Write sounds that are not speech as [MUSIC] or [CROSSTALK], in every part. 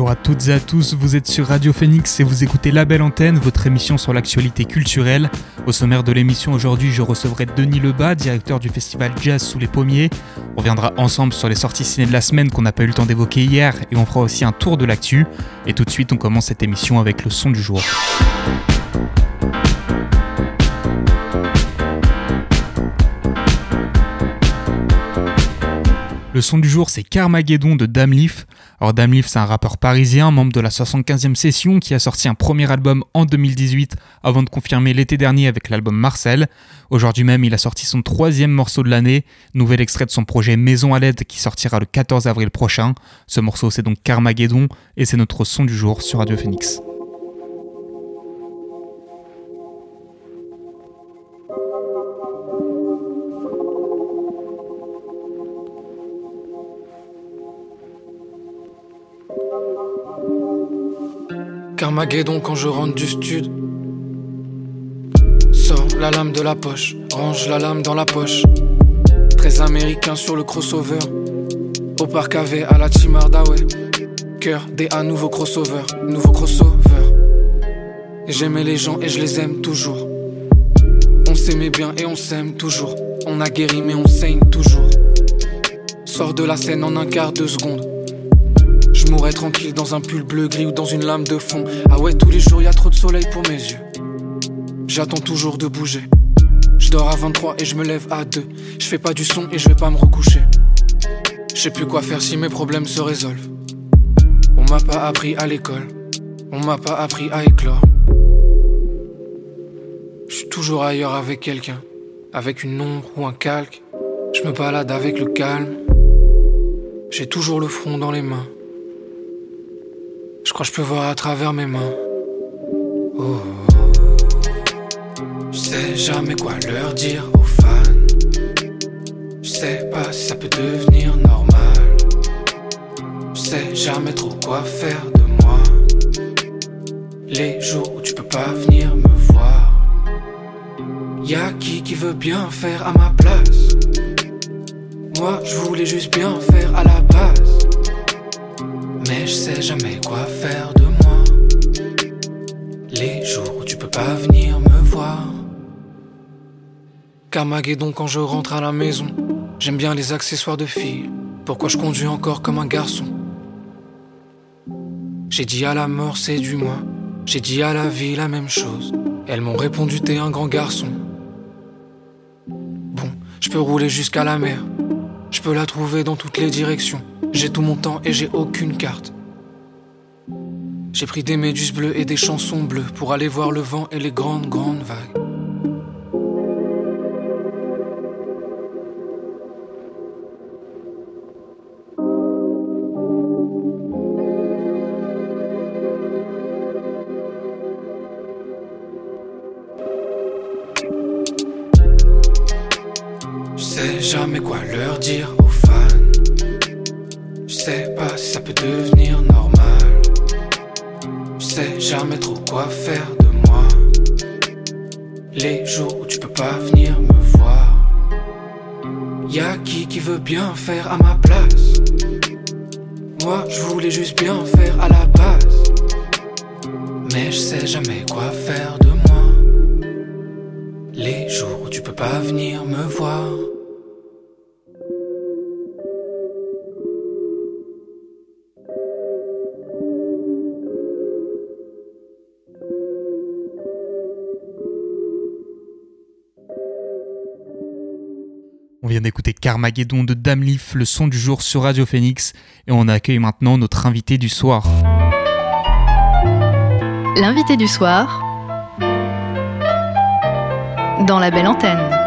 Bonjour à toutes et à tous, vous êtes sur Radio Phoenix et vous écoutez La Belle Antenne, votre émission sur l'actualité culturelle. Au sommaire de l'émission aujourd'hui, je recevrai Denis Lebas, directeur du festival Jazz sous les pommiers. On reviendra ensemble sur les sorties ciné de la semaine qu'on n'a pas eu le temps d'évoquer hier et on fera aussi un tour de l'actu. Et tout de suite, on commence cette émission avec le son du jour. Le son du jour, c'est Carmageddon de Damleaf. Alors Damleaf, c'est un rappeur parisien, membre de la 75e session, qui a sorti un premier album en 2018 avant de confirmer l'été dernier avec l'album Marcel. Aujourd'hui même, il a sorti son troisième morceau de l'année, nouvel extrait de son projet Maison à l'aide qui sortira le 14 avril prochain. Ce morceau, c'est donc Carmageddon et c'est notre son du jour sur Radio Phoenix. Carmageddon quand je rentre du stud. Sors la lame de la poche, range la lame dans la poche. Très américain sur le crossover. Au parc AV à la Chimardaway. Cœur des à nouveau crossover, nouveau crossover. J'aimais les gens et je les aime toujours. On s'aimait bien et on s'aime toujours. On a guéri mais on saigne toujours. Sors de la scène en un quart de seconde. Je mourrais tranquille dans un pull bleu gris ou dans une lame de fond. Ah ouais, tous les jours y a trop de soleil pour mes yeux. J'attends toujours de bouger. Je dors à 23 et je me lève à 2. Je fais pas du son et je vais pas me recoucher. Je sais plus quoi faire si mes problèmes se résolvent. On m'a pas appris à l'école. On m'a pas appris à éclore. Je suis toujours ailleurs avec quelqu'un. Avec une ombre ou un calque. Je me balade avec le calme. J'ai toujours le front dans les mains. Je peux voir à travers mes mains. Oh. Je sais jamais quoi leur dire aux fans. Je sais pas si ça peut devenir normal. Je sais jamais trop quoi faire de moi. Les jours où tu peux pas venir me voir. Y'a qui qui veut bien faire à ma place? Moi je voulais juste bien faire à la base. Mais je sais jamais quoi faire de moi. Les jours où tu peux pas venir me voir. Carmageddon quand je rentre à la maison. J'aime bien les accessoires de filles. Pourquoi je conduis encore comme un garçon? J'ai dit à la mort c'est du moi. J'ai dit à la vie la même chose. Elles m'ont répondu t'es un grand garçon. Bon, je peux rouler jusqu'à la mer. Je peux la trouver dans toutes les directions. J'ai tout mon temps et j'ai aucune carte. J'ai pris des méduses bleues et des chansons bleues pour aller voir le vent et les grandes, grandes vagues. Jamais quoi leur dire aux fans. Je sais pas si ça peut devenir normal. Je sais jamais trop quoi faire de moi. Les jours où tu peux pas venir me voir. Y'a qui qui veut bien faire à ma place? Moi je voulais juste bien faire à la base. Mais je sais jamais quoi faire de moi. Les jours où tu peux pas venir me voir. Carmageddon de Damleaf, le son du jour sur Radio Phoenix, et on accueille maintenant notre invité du soir. L'invité du soir dans la belle antenne.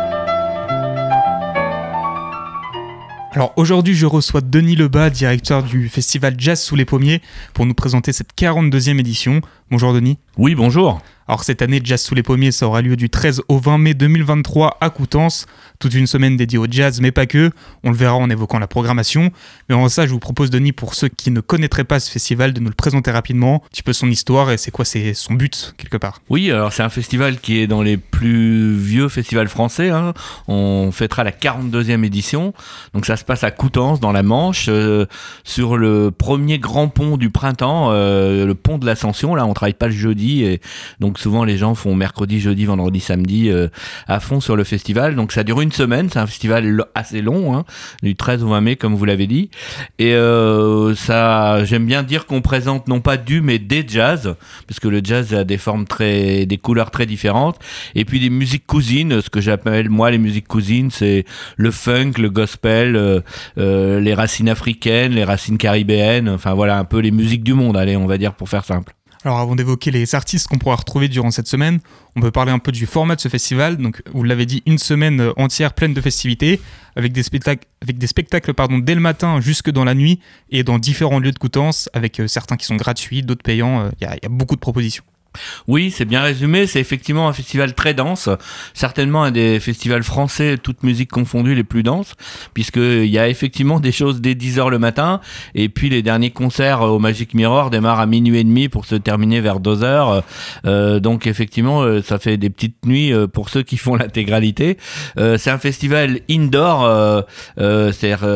Alors aujourd'hui, je reçois Denis Lebas, directeur du festival Jazz sous les pommiers, pour nous présenter cette 42e édition. Bonjour Denis. Oui, bonjour. Alors cette année, Jazz sous les pommiers, ça aura lieu du 13 au 20 mai 2023 à Coutances. Toute une semaine dédiée au jazz, mais pas que. On le verra en évoquant la programmation. Mais en ça, je vous propose, Denis, pour ceux qui ne connaîtraient pas ce festival, de nous le présenter rapidement, un petit peu son histoire et c'est quoi c'est son but, quelque part. Oui, alors c'est un festival qui est dans les plus vieux festivals français. Hein. On fêtera la 42e édition. Donc ça se passe à Coutances, dans la Manche, euh, sur le premier grand pont du printemps, euh, le pont de l'Ascension. Là, on travaille pas le jeudi. Et donc souvent, les gens font mercredi, jeudi, vendredi, samedi euh, à fond sur le festival. Donc ça dure une semaine, c'est un festival assez long, hein, du 13 au 20 mai, comme vous l'avez dit. Et euh, ça, j'aime bien dire qu'on présente non pas du, mais des jazz, parce que le jazz a des formes très, des couleurs très différentes. Et puis des musiques cousines, ce que j'appelle moi les musiques cousines, c'est le funk, le gospel, euh, euh, les racines africaines, les racines caribéennes, enfin voilà, un peu les musiques du monde, allez, on va dire pour faire simple. Alors avant d'évoquer les artistes qu'on pourra retrouver durant cette semaine, on peut parler un peu du format de ce festival. Donc vous l'avez dit, une semaine euh, entière pleine de festivités, avec des spectacles, avec des spectacles pardon, dès le matin jusque dans la nuit et dans différents lieux de Coutances, avec euh, certains qui sont gratuits, d'autres payants. Euh, Il y, a beaucoup de propositions. Oui, c'est bien résumé. C'est effectivement un festival très dense, certainement un des festivals français, toute musique confondue, les plus denses, puisqu'il y a effectivement des choses dès 10h le matin, et puis les derniers concerts au Magic Mirror démarrent à minuit et demi pour se terminer vers 2h. Euh, donc effectivement, euh, ça fait des petites nuits euh, pour ceux qui font [LAUGHS] l'intégralité. Euh, c'est un festival indoor, c'est-à-dire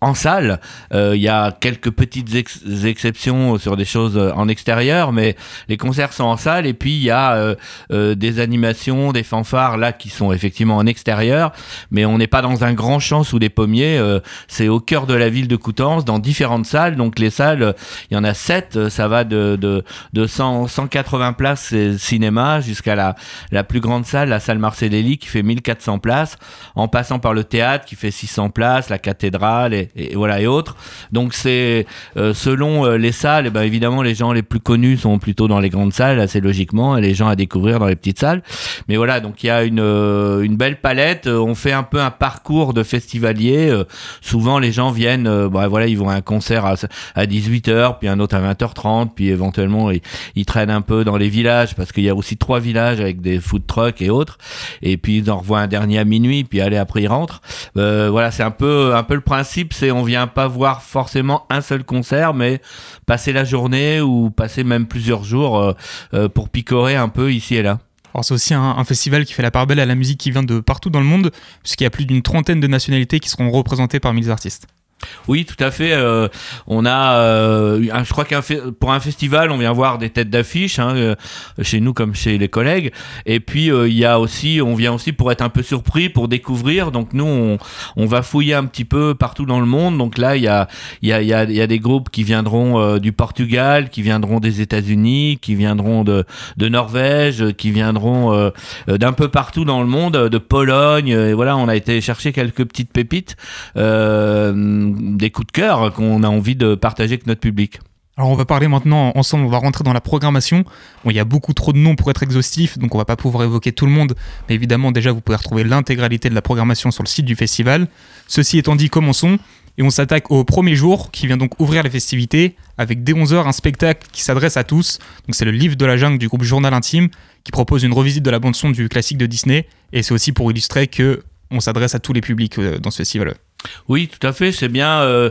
en salle. Il y a quelques petites ex exceptions sur des choses en extérieur, mais les concerts sont en salle et puis il y a euh, euh, des animations, des fanfares là qui sont effectivement en extérieur, mais on n'est pas dans un grand champ sous des pommiers, euh, c'est au cœur de la ville de Coutances, dans différentes salles, donc les salles, il y en a sept, ça va de, de, de 100, 180 places cinéma jusqu'à la, la plus grande salle, la salle Marcellelli qui fait 1400 places, en passant par le théâtre qui fait 600 places, la cathédrale et, et voilà et autres. Donc c'est selon les salles, et eh ben évidemment les gens les plus connus sont plutôt dans les grandes salles, assez logiquement, et les gens à découvrir dans les petites salles. Mais voilà, donc il y a une, euh, une belle palette. On fait un peu un parcours de festivalier. Euh, souvent, les gens viennent, euh, bah, voilà, ils vont à un concert à, à 18h, puis un autre à 20h30, puis éventuellement, ils, ils traînent un peu dans les villages, parce qu'il y a aussi trois villages avec des food trucks et autres. Et puis, ils en revoient un dernier à minuit, puis allez, après, ils rentrent. voilà, c'est un peu, un peu le principe, c'est on vient pas voir forcément un seul concert, mais passer la journée ou passer même plusieurs jours euh, pour picorer un peu ici et là. Alors c'est aussi un, un, festival qui fait la part belle à la musique qui vient de partout dans le monde, puisqu'il y a plus d'une trentaine de nationalités qui seront représentées parmi les artistes. Oui, tout à fait. Euh, on a, euh, je crois qu'un pour un festival, on vient voir des têtes d'affiche hein, euh, chez nous comme chez les collègues. Et puis euh, il y a aussi, on vient aussi pour être un peu surpris, pour découvrir. Donc nous, on, on va fouiller un petit peu partout dans le monde. Donc là, il y a, il y a, il y a, des groupes qui viendront euh, du Portugal, qui viendront des États-Unis, qui viendront de, de Norvège, qui viendront d'un peu partout dans le monde, de Pologne. Et voilà, on a été chercher quelques petites pépites. Euh, des coups de cœur qu'on a envie de partager avec notre public. Alors on va parler maintenant ensemble, on va rentrer dans la programmation. Il y a beaucoup trop de noms pour être exhaustif, donc on va pas pouvoir évoquer tout le monde, mais évidemment déjà vous pouvez retrouver l'intégralité de la programmation sur le site du festival. Ceci étant dit, commençons et on s'attaque au premier jour qui vient donc ouvrir les festivités avec dès 11h un spectacle qui s'adresse à tous. Donc c'est le livre de la jungle du groupe Journal Intime qui propose une revisite de la bande son du classique de Disney et c'est aussi pour illustrer que on s'adresse à tous les publics dans ce festival. Oui, tout à fait, c'est bien. Euh,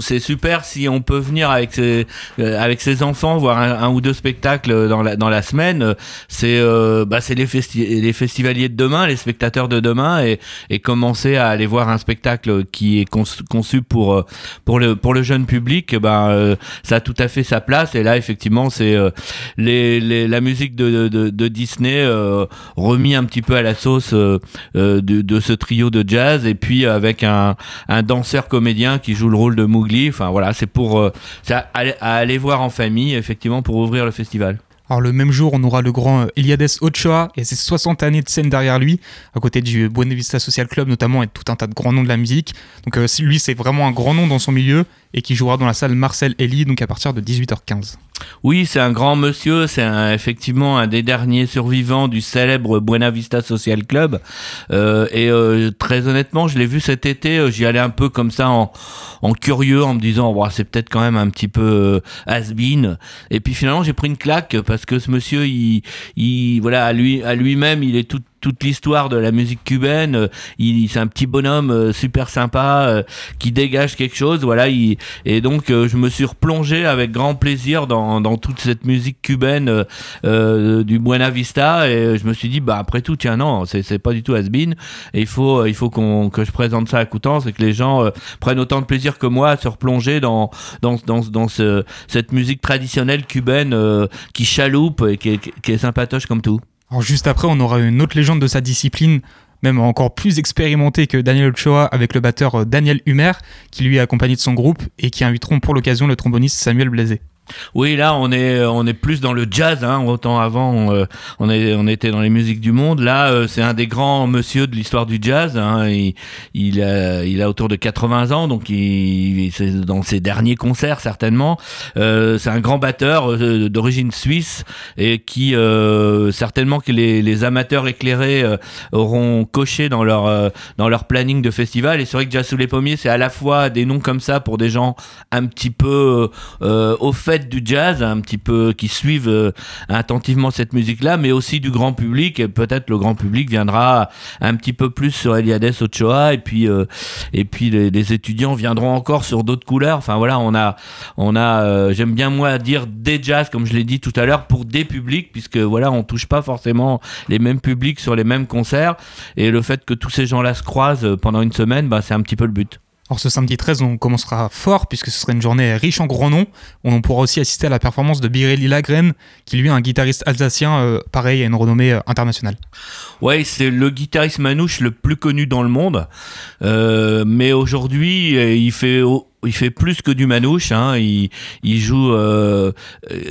c'est super si on peut venir avec ses, euh, avec ses enfants voir un, ou deux spectacles dans la, dans la semaine. C'est euh, bah, les, festi les festivaliers de demain, les spectateurs de demain, et, et commencer à aller voir un spectacle qui est conçu, pour, pour, le, pour le jeune public, bah, ça a tout à fait sa place. Et là, effectivement, c'est les, les, la musique de, de, de Disney remis un petit peu à la sauce de, de ce trio de jazz, et puis avec un un danseur comédien qui joue le rôle de Mowgli. Enfin voilà, c'est pour euh, à, aller voir en famille, effectivement, pour ouvrir le festival. Alors le même jour, on aura le grand Eliades Ochoa et ses 60 années de scène derrière lui, à côté du Buena Vista Social Club notamment et tout un tas de grands noms de la musique. Donc euh, lui, c'est vraiment un grand nom dans son milieu et qui jouera dans la salle Marcel Elie donc à partir de 18h15. Oui, c'est un grand monsieur, c'est effectivement un des derniers survivants du célèbre Buena Vista Social Club. Euh, et euh, très honnêtement, je l'ai vu cet été, euh, j'y allais un peu comme ça en, curieux, en me disant, c'est peut-être quand même un petit peu has-been. Et puis finalement, j'ai pris une claque parce que ce monsieur, il, il voilà, à lui-même, il est tout toute l'histoire de la musique cubaine. Euh, il, c'est un petit bonhomme euh, super sympa euh, qui dégage quelque chose. Voilà. Il, et donc je me suis replongé avec grand plaisir dans, dans toute cette musique cubaine euh, du Buena Vista et je me suis dit bah après tout tiens non c'est, c'est pas du tout has-been et il faut il faut qu'on que je présente ça à Coutances et que les gens prennent autant de plaisir que moi à se replonger dans dans dans, dans ce, cette musique traditionnelle cubaine qui chaloupe et qui est, qui est sympatoche comme tout. Alors juste après, on aura une autre légende de sa discipline, même encore plus expérimentée que Daniel Ochoa avec le batteur euh, Daniel Humer, qui lui est accompagné de son groupe et qui inviteront pour l'occasion le tromboniste Samuel Blazé. Oui, là, on est, on est plus dans le jazz. Hein. Autant avant, on, euh, est, on était dans les musiques du monde. Là, euh, c'est un des grands monsieur de l'histoire du jazz. Hein. Il, il, a, il a autour de 80 ans, donc il, c'est dans ses derniers concerts certainement. Euh, c'est un grand batteur euh, d'origine suisse et qui certainement que les, les amateurs éclairés auront coché dans leur dans leur planning de festival. Et c'est vrai que Jazz sous les pommiers, c'est à la fois des noms comme ça pour des gens un petit peu au fait du jazz, un petit peu qui suivent euh, attentivement cette musique-là, mais aussi du grand public. Et peut-être le grand public viendra un petit peu plus sur Eliades Ochoa, et puis euh, et puis les, étudiants viendront encore sur d'autres couleurs. Enfin voilà, on a on a, euh, j'aime bien moi dire des jazz comme je l'ai dit tout à l'heure pour des publics, puisque voilà, on touche pas forcément les mêmes publics sur les mêmes concerts, et le fait que tous ces gens-là se croisent pendant une semaine, bah, c'est un petit peu le but. Alors ce samedi 13, on commencera fort puisque ce sera une journée riche en grands noms. On pourra aussi assister à la performance de Birelli Lagren, qui lui est un guitariste alsacien, euh, pareil, à une renommée euh, internationale. Ouais, c'est le guitariste manouche le plus connu dans le monde. Euh, mais aujourd'hui, il fait il fait plus que du manouche. Hein. Il, il, joue euh,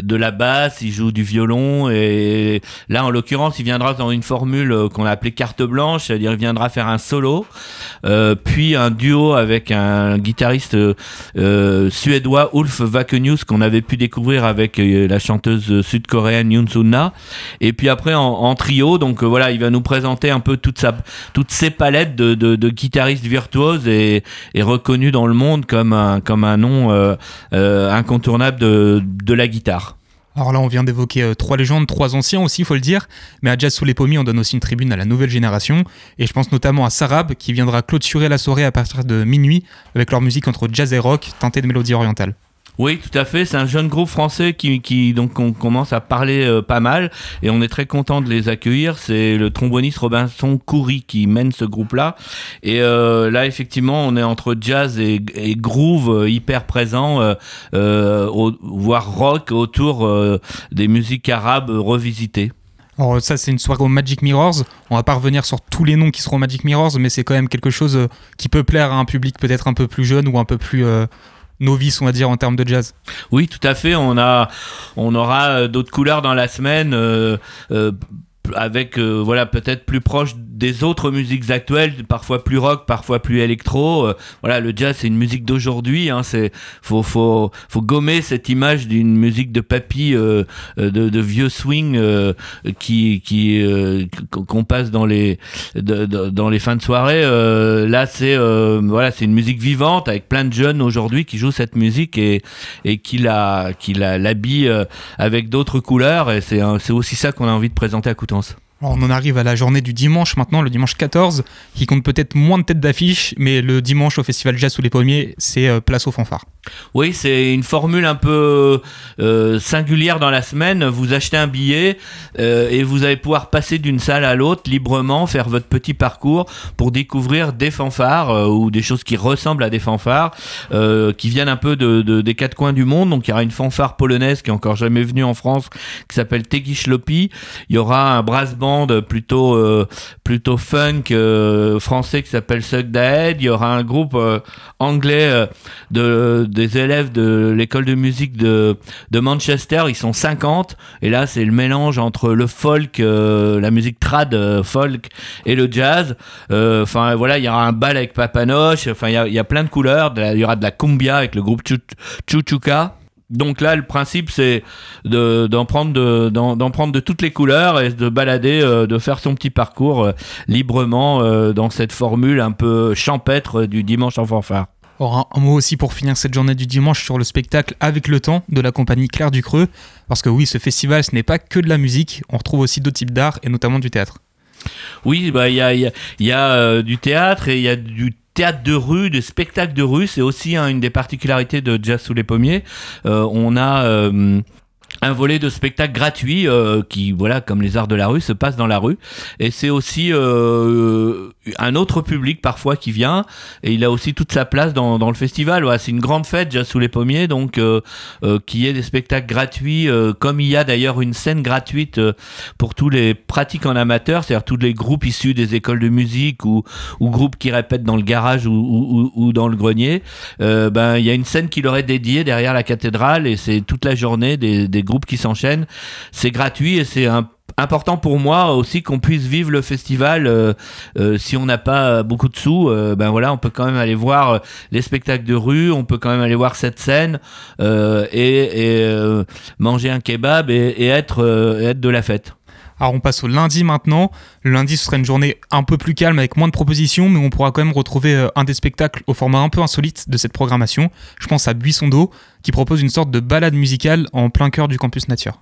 de la basse, il joue du violon. Et là, en l'occurrence, il viendra dans une formule qu'on a appelée carte blanche, c'est-à-dire il viendra faire un solo, euh, puis un duo avec un guitariste euh, suédois, Ulf Vakenius, qu'on avait pu découvrir avec euh, la chanteuse sud-coréenne Yoon Sunna. Et puis après, en, trio, donc euh, voilà, il va nous présenter un peu toute sa, toutes ses palettes de, de, de guitaristes virtuoses et, et reconnus dans le monde comme comme un nom euh, euh, incontournable de, de la guitare. Alors là, on vient d'évoquer euh, trois légendes, trois anciens aussi, il faut le dire. Mais à Jazz sous les pommiers, on donne aussi une tribune à la nouvelle génération. Et je pense notamment à Sarab, qui viendra clôturer la soirée à partir de minuit avec leur musique entre jazz et rock, teintée de mélodie orientale. Oui, tout à fait. C'est un jeune groupe français qui, donc on commence à parler euh, pas mal et on est très content de les accueillir. C'est le tromboniste Robinson Coury qui mène ce groupe-là. Et euh, là, effectivement, on est entre jazz et, et groove euh, hyper présent, voire rock autour des musiques arabes revisitées. Alors ça c'est une soirée au Magic Mirrors. On va pas revenir sur tous les noms qui seront au Magic Mirrors, mais c'est quand même quelque chose qui peut plaire à un public peut-être un peu plus jeune ou un peu plus novice, on va dire, en termes de jazz. Oui, tout à fait. On, a, on aura euh, d'autres couleurs dans la semaine. Euh, euh, avec voilà peut-être plus proche des autres musiques actuelles, parfois plus rock, parfois plus électro. Euh, voilà, le jazz c'est une musique d'aujourd'hui. Hein, c'est faut faut faut gommer cette image d'une musique de papy, euh, de, de, vieux swing qui qui qu'on passe dans les dans les fins de soirée. là c'est voilà c'est une musique vivante avec plein de jeunes aujourd'hui qui jouent cette musique et et qui la qui la l'habille avec d'autres couleurs. Et c'est c'est aussi ça qu'on a envie de présenter à On en arrive à la journée du dimanche maintenant, le dimanche 14, qui compte peut-être moins de têtes d'affiche, mais le dimanche au Festival Jazz sous les pommiers, c'est euh, place au fanfare. Oui, c'est une formule un peu euh, singulière dans la semaine. Vous achetez un billet euh, et vous allez pouvoir passer d'une salle à l'autre librement, faire votre petit parcours pour découvrir des fanfares ou des choses qui ressemblent à des fanfares, qui viennent un peu de, des quatre coins du monde. Donc il y aura une fanfare polonaise qui est encore jamais venue en France, qui s'appelle Tegish. Il y aura un brass band plutôt euh, plutôt funk euh, français qui s'appelle Suck Daed. Il y aura un groupe euh, anglais de des élèves de l'école de musique de de Manchester. Ils sont 50 et là c'est le mélange entre le folk, la musique trad folk et le jazz. Enfin voilà, il y aura un bal avec Papanoche. Enfin il y a, y a, plein de couleurs. Il y aura de la cumbia avec le groupe Chuchuka. Donc là, le principe, c'est d'en prendre, de, d'en, prendre de toutes les couleurs et de balader, euh, de faire son petit parcours euh, librement euh, dans cette formule un peu champêtre du dimanche en fanfare. Alors un, mot aussi pour finir cette journée du dimanche sur le spectacle Avec le temps de la compagnie Claire du Creux, parce que oui, ce festival, ce n'est pas que de la musique, on retrouve aussi d'autres types d'art et notamment du théâtre. Oui, bah, il y a, y a, y a du théâtre et il y a du théâtre de rue, de spectacle de rue, c'est aussi hein, une des particularités de Jazz sous les pommiers. Euh, on a euh, un volet de spectacle gratuit euh, qui, voilà, comme les arts de la rue, se passe dans la rue. Et c'est aussi euh, un autre public parfois qui vient. Et il a aussi toute sa place dans, le festival. C'est une grande fête, déjà sous les pommiers, donc euh, euh qui est des spectacles gratuits, comme il y a d'ailleurs une scène gratuite pour tous les pratiques en amateur, c'est-à-dire tous les groupes issus des écoles de musique ou, ou groupes qui répètent dans le garage ou, dans le grenier. ben, il y a une scène qui leur est dédiée derrière la cathédrale et c'est toute la journée des groupes qui s'enchaînent. C'est gratuit et c'est important pour moi aussi qu'on puisse vivre le festival euh, euh, si on n'a pas beaucoup de sous euh, ben voilà on peut quand même aller voir les spectacles de rue on peut quand même aller voir cette scène et, manger un kebab et, être, être de la fête alors on passe au lundi maintenant. Le lundi ce sera une journée un peu plus calme avec moins de propositions, mais on pourra quand même retrouver un des spectacles au format un peu insolite de cette programmation. Je pense à Buisson d'eau, qui propose une sorte de balade musicale en plein cœur du campus nature.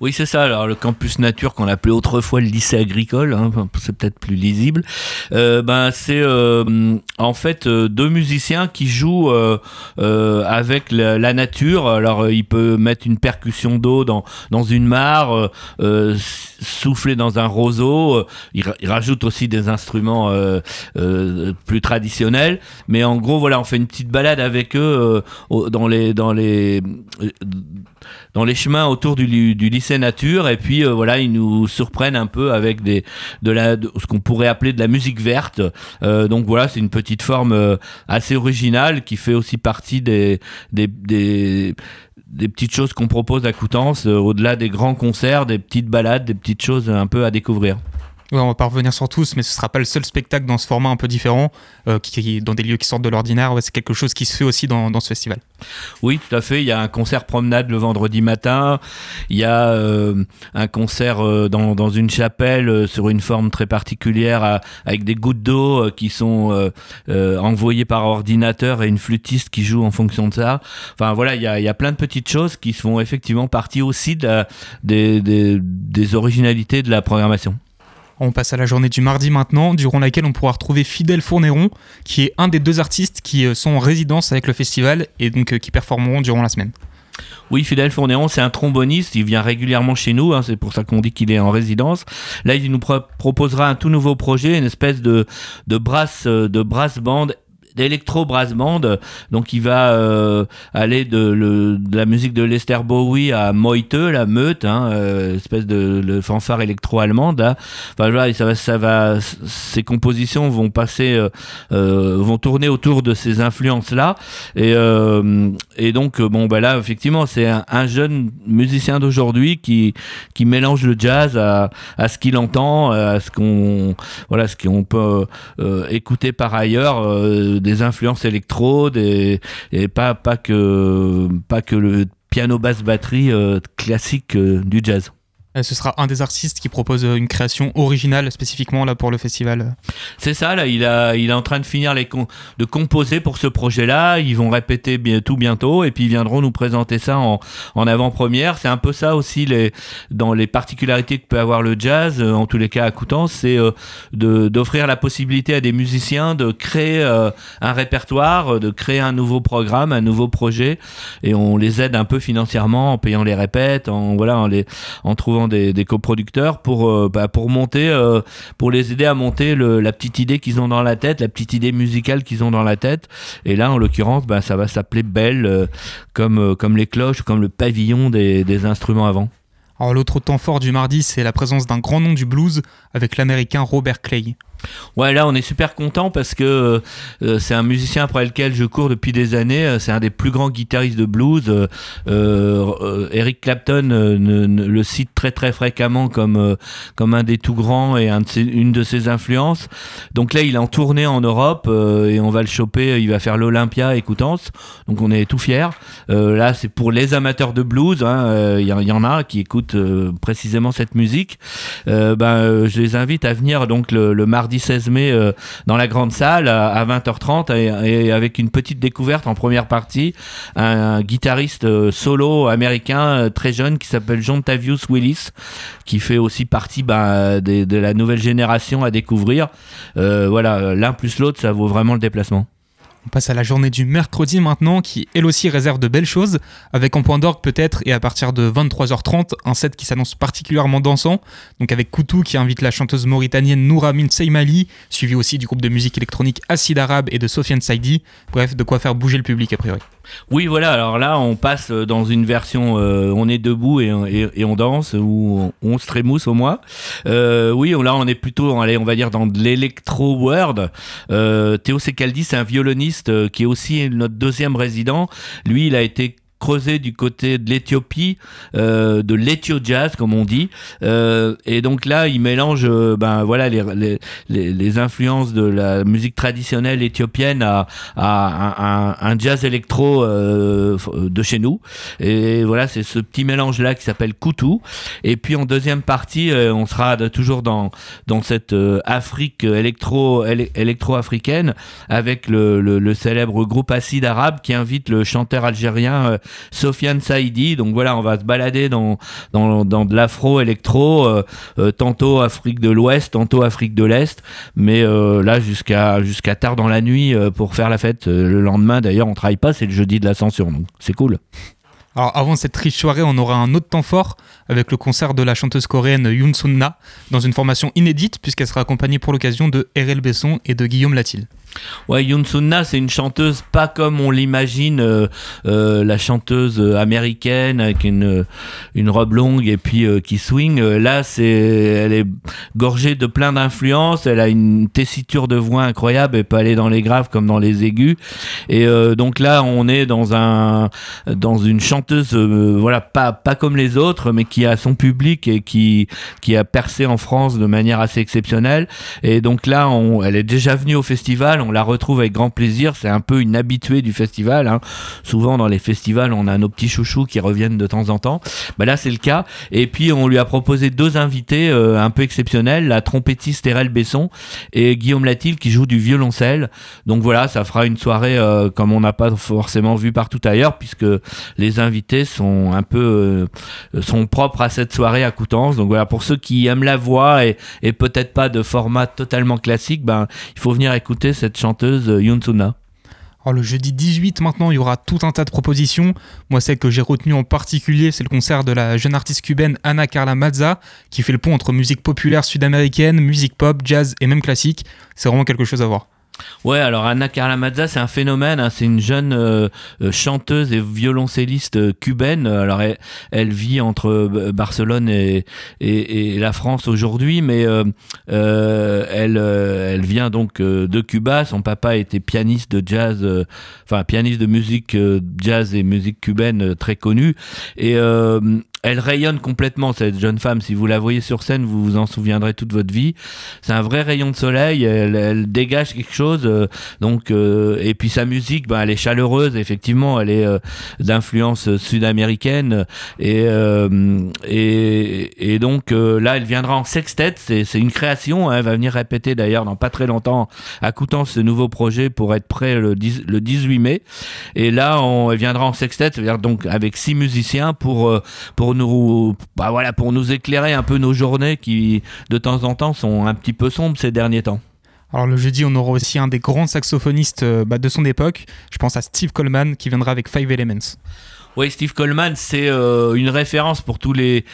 Oui, c'est ça. Alors, le campus nature qu'on appelait autrefois le lycée agricole, hein, c'est peut-être plus lisible. Euh, ben, c'est euh, en fait euh, deux musiciens qui jouent avec la, nature. Alors, il peut mettre une percussion d'eau dans, dans une mare, souffler dans un roseau. Il, rajoute aussi des instruments plus traditionnels. Mais en gros, voilà, on fait une petite balade avec eux dans les dans les dans les chemins autour du, du lycée nature et puis euh, voilà ils nous surprennent un peu avec des de la ce qu'on pourrait appeler de la musique verte euh, donc voilà c'est une petite forme euh, assez originale qui fait aussi partie des des, des des petites choses qu'on propose à Coutances, au-delà des grands concerts, des petites balades, des petites choses un peu à découvrir. Ouais, on va pas revenir sur tous, mais ce sera pas le seul spectacle dans ce format un peu différent, euh, qui, dans des lieux qui sortent de l'ordinaire. c'est quelque chose qui se fait aussi dans, dans, ce festival. Oui, tout à fait. Il y a un concert promenade le vendredi matin. Il y a euh, un concert euh, dans, dans, une chapelle sur une forme très particulière avec des gouttes d'eau qui sont envoyées par ordinateur et une flûtiste qui joue en fonction de ça. Enfin voilà, il y a, il y a plein de petites choses qui font effectivement partie aussi de des, des, des originalités de la programmation. On passe à la journée du mardi maintenant, durant laquelle on pourra retrouver Fidèle Fournéron, qui est un des deux artistes qui euh, sont en résidence avec le festival et donc euh, qui performeront durant la semaine. Oui, Fidèle Fournéron, c'est un tromboniste. Il vient régulièrement chez nous. Hein, c'est pour ça qu'on dit qu'il est en résidence. Là, il nous proposera un tout nouveau projet, une espèce de, de brass, euh, de brass band d'électro brass band. Donc il va euh, aller de, la musique de Lester Bowie à Moite, la meute, hein, euh, espèce de fanfare électro-allemande. Enfin voilà, ça va, ça va, ces compositions vont passer, euh, vont tourner autour de ces influences-là. Et, et donc bon bah là effectivement c'est un, jeune musicien d'aujourd'hui qui qui mélange le jazz à, à ce qu'il entend, à ce qu'on voilà ce qu'on peut écouter par ailleurs des influences électro, et pas, pas, que, pas que le piano basse batterie euh, classique euh, du jazz. Euh, ce sera un des artistes qui propose euh, une création originale spécifiquement là pour le festival. C'est ça, là, il, a, il est en train de finir les de composer pour ce projet-là. Ils vont répéter tout bientôt et puis ils viendront nous présenter ça en, en avant-première. C'est un peu ça aussi les, dans les particularités que peut avoir le jazz, euh, en tous les cas à Coutances, c'est d'offrir la possibilité à des musiciens de créer un répertoire, de créer un nouveau programme, un nouveau projet et on les aide un peu financièrement en payant les répètes, en, voilà, en, les, en trouvant des, coproducteurs pour, euh, bah, pour monter, euh, pour les aider à monter la petite idée qu'ils ont dans la tête, la petite idée musicale qu'ils ont dans la tête. Et là, en l'occurrence, bah, ça va s'appeler Belle, euh, comme, comme les cloches, comme le pavillon des, des instruments avant. Alors l'autre temps fort du mardi, c'est la présence d'un grand nom du blues avec l'américain Robert Clay. Ouais, là on est super content parce que euh, c'est un musicien après lequel je cours depuis des années. Euh, c'est un des plus grands guitaristes de blues. Euh, Eric Clapton le cite très très fréquemment comme comme un des tout grands et une de ses influences. Donc là il est en tournée en Europe et on va le choper. Il va faire l'Olympia écoutance. Donc on est tout fiers. là c'est pour les amateurs de blues. Hein, il y, en a qui écoutent précisément cette musique. ben je les invite à venir donc le mardi 16 mai euh, dans la grande salle à 20h30 et, avec une petite découverte en première partie, un, guitariste euh, solo américain euh, très jeune qui s'appelle John Tavius Willis, qui fait aussi partie bah, de, la nouvelle génération à découvrir. voilà, l'un plus l'autre, ça vaut vraiment le déplacement. On passe à la journée du mercredi maintenant, qui elle aussi réserve de belles choses, avec en point d'orgue peut-être, et à partir de 23h30, un set qui s'annonce particulièrement dansant, donc avec Koutou qui invite la chanteuse mauritanienne Nouramin Seymali, suivi aussi du groupe de musique électronique Acid Arabe et de Sofiane Saidi, bref, de quoi faire bouger le public a priori. Oui, voilà. Alors là, on passe dans une version euh, on est debout et, on danse ou on, se trémousse au moins. Euh, oui, là, on est plutôt, allez, on va dire dans l'électro world. Euh, Théo Secaldi, c'est un violoniste qui est aussi notre deuxième résident. Lui, il a été creuser du côté de l'Éthiopie, euh, de l'Ethio jazz comme on dit. Euh, et donc là, il mélange euh, ben voilà les, les, les, influences de la musique traditionnelle éthiopienne à, à un, un, jazz électro euh, de chez nous. Et voilà, c'est ce petit mélange là qui s'appelle Koutou. Et puis en deuxième partie, euh, on sera toujours dans dans cette Afrique électro électro africaine avec le, le, le, célèbre groupe Acide Arabe qui invite le chanteur algérien Sofiane Saidi. Donc voilà, on va se balader dans, dans, dans de l'afro-électro, euh, euh, tantôt Afrique de l'Ouest, tantôt Afrique de l'Est, mais euh, là jusqu'à tard dans la nuit pour faire la fête. Le lendemain, d'ailleurs, on travaille pas, c'est le jeudi de l'ascension, donc c'est cool. Alors avant cette riche soirée, on aura un autre temps fort avec le concert de la chanteuse coréenne Yoon Sun-na dans une formation inédite puisqu'elle sera accompagnée pour l'occasion de RL Besson et de Guillaume Latil. Ouais, Yoon Sun-na, c'est une chanteuse pas comme on l'imagine, euh, euh, la chanteuse américaine avec une, une robe longue et puis euh, qui swing. Là, c'est, elle est gorgée de plein d'influences. Elle a une tessiture de voix incroyable. Elle peut aller dans les graves comme dans les aigus. Et donc là, on est dans un, dans une chanteuse, voilà, pas pas comme les autres, mais qui a son public et qui qui a percé en France de manière assez exceptionnelle. Et donc là, elle est déjà venue au festival on la retrouve avec grand plaisir. C'est un peu une habituée du festival. Hein. Souvent dans les festivals, on a nos petits chouchous qui reviennent de temps en temps. Bah là, c'est le cas. Et puis on lui a proposé deux invités euh, un peu exceptionnels, la trompettiste Erel Besson et Guillaume Latil qui joue du violoncelle. Donc voilà, ça fera une soirée euh, comme on n'a pas forcément vu partout ailleurs, puisque les invités sont un peu euh, sont propres à cette soirée à Coutances. Donc voilà, pour ceux qui aiment la voix et, peut-être pas de format totalement classique, ben il faut venir écouter cette chanteuse euh, Yunsuna alors le jeudi 18 maintenant, il y aura tout un tas de propositions. Moi, celle que j'ai retenue en particulier, c'est le concert de la jeune artiste cubaine Ana Carla Mazza, qui fait le pont entre musique populaire sud-américaine, musique pop, jazz et même classique. C'est vraiment quelque chose à voir. Ouais, alors Anna Carla Mazza, c'est un phénomène. Hein. c'est une jeune euh, euh, chanteuse et violoncelliste euh, cubaine. Alors elle, vit entre Barcelone et, et, la France aujourd'hui, mais elle, elle vient donc de Cuba. Son papa était pianiste de jazz, enfin pianiste de musique jazz et musique cubaine très connu. Et elle rayonne complètement cette jeune femme. Si vous la voyez sur scène, vous vous en souviendrez toute votre vie. C'est un vrai rayon de soleil. Elle, dégage quelque chose. Euh, donc euh, et puis sa musique, ben, elle est chaleureuse. Effectivement, elle est euh, d'influence sud-américaine et, et, et donc là, elle viendra en sextet. C'est une création. Hein. Elle va venir répéter d'ailleurs dans pas très longtemps à Coutances ce nouveau projet pour être prêt le, le 18 mai. Et là, on, elle viendra en sextet, c'est-à-dire donc avec six musiciens pour pour pour nous, bah voilà, pour nous éclairer un peu nos journées qui, de temps en temps, sont un petit peu sombres ces derniers temps. Alors le jeudi, on aura aussi un des grands saxophonistes euh, bah, de son époque. Je pense à Steve Coleman qui viendra avec Five Elements. Oui, Steve Coleman, c'est une référence pour tous les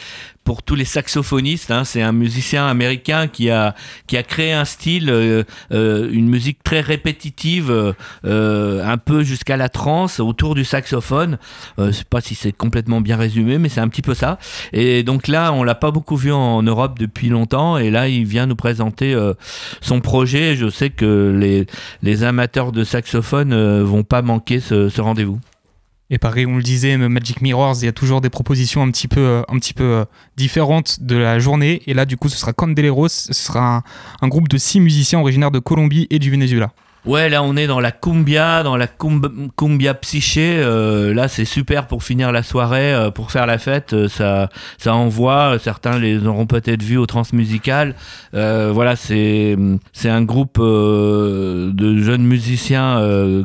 pour tous les saxophonistes. Hein. C'est un musicien américain qui a, qui a créé un style, euh, euh, une musique très répétitive, euh, un peu jusqu'à la trance autour du saxophone. je sais pas si c'est complètement bien résumé, mais c'est un petit peu ça. Et donc là, on l'a pas beaucoup vu en, Europe depuis longtemps, et là, il vient nous présenter son projet. Je sais que les, les amateurs de saxophone vont pas manquer ce rendez-vous. Et pareil, on le disait, Magic Mirrors, il y a toujours des propositions un petit peu, euh, un petit peu euh, différentes de la journée. Et là, du coup, ce sera Candeleros, ce sera un, un groupe de six musiciens originaires de Colombie et du Venezuela. Ouais, là on est dans la cumbia, dans la cumbia psyché. Euh, là c'est super pour finir la soirée, euh, pour faire la fête. Euh, ça, ça envoie. Certains les auront peut-être vus au transmusical. voilà, c'est c'est un groupe de jeunes musiciens,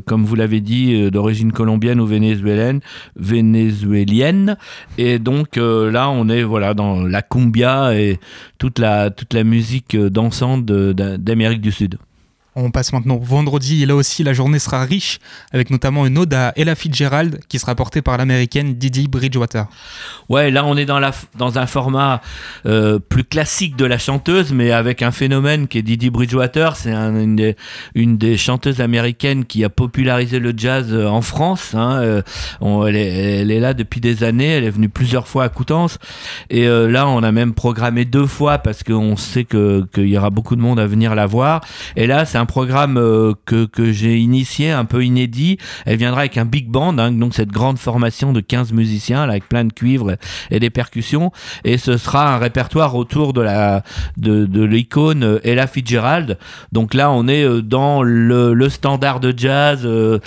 comme vous l'avez dit, d'origine colombienne ou vénézuélienne, vénézuélienne. Et donc là on est voilà dans la cumbia et toute la toute la musique dansante d'Amérique du Sud. On passe maintenant vendredi et là aussi la journée sera riche avec notamment une ode à Ella Fitzgerald qui sera portée par l'américaine Didi Bridgewater. Ouais, là on est dans, dans un format euh, plus classique de la chanteuse mais avec un phénomène qui est Didi Bridgewater. C'est une, des, une des chanteuses américaines qui a popularisé le jazz euh, en France. Hein. Euh, elle, est, là depuis des années, elle est venue plusieurs fois à Coutances et là on a même programmé deux fois parce qu'on sait qu'il y aura beaucoup de monde à venir la voir. Et là c'est un programme euh, que, que j'ai initié, un peu inédit. Elle viendra avec un big band, hein, donc cette grande formation de 15 musiciens avec plein de cuivres et des percussions. Et ce sera un répertoire autour de la de, de l'icône Ella Fitzgerald. Donc là, on est euh, dans le, le standard de jazz, euh,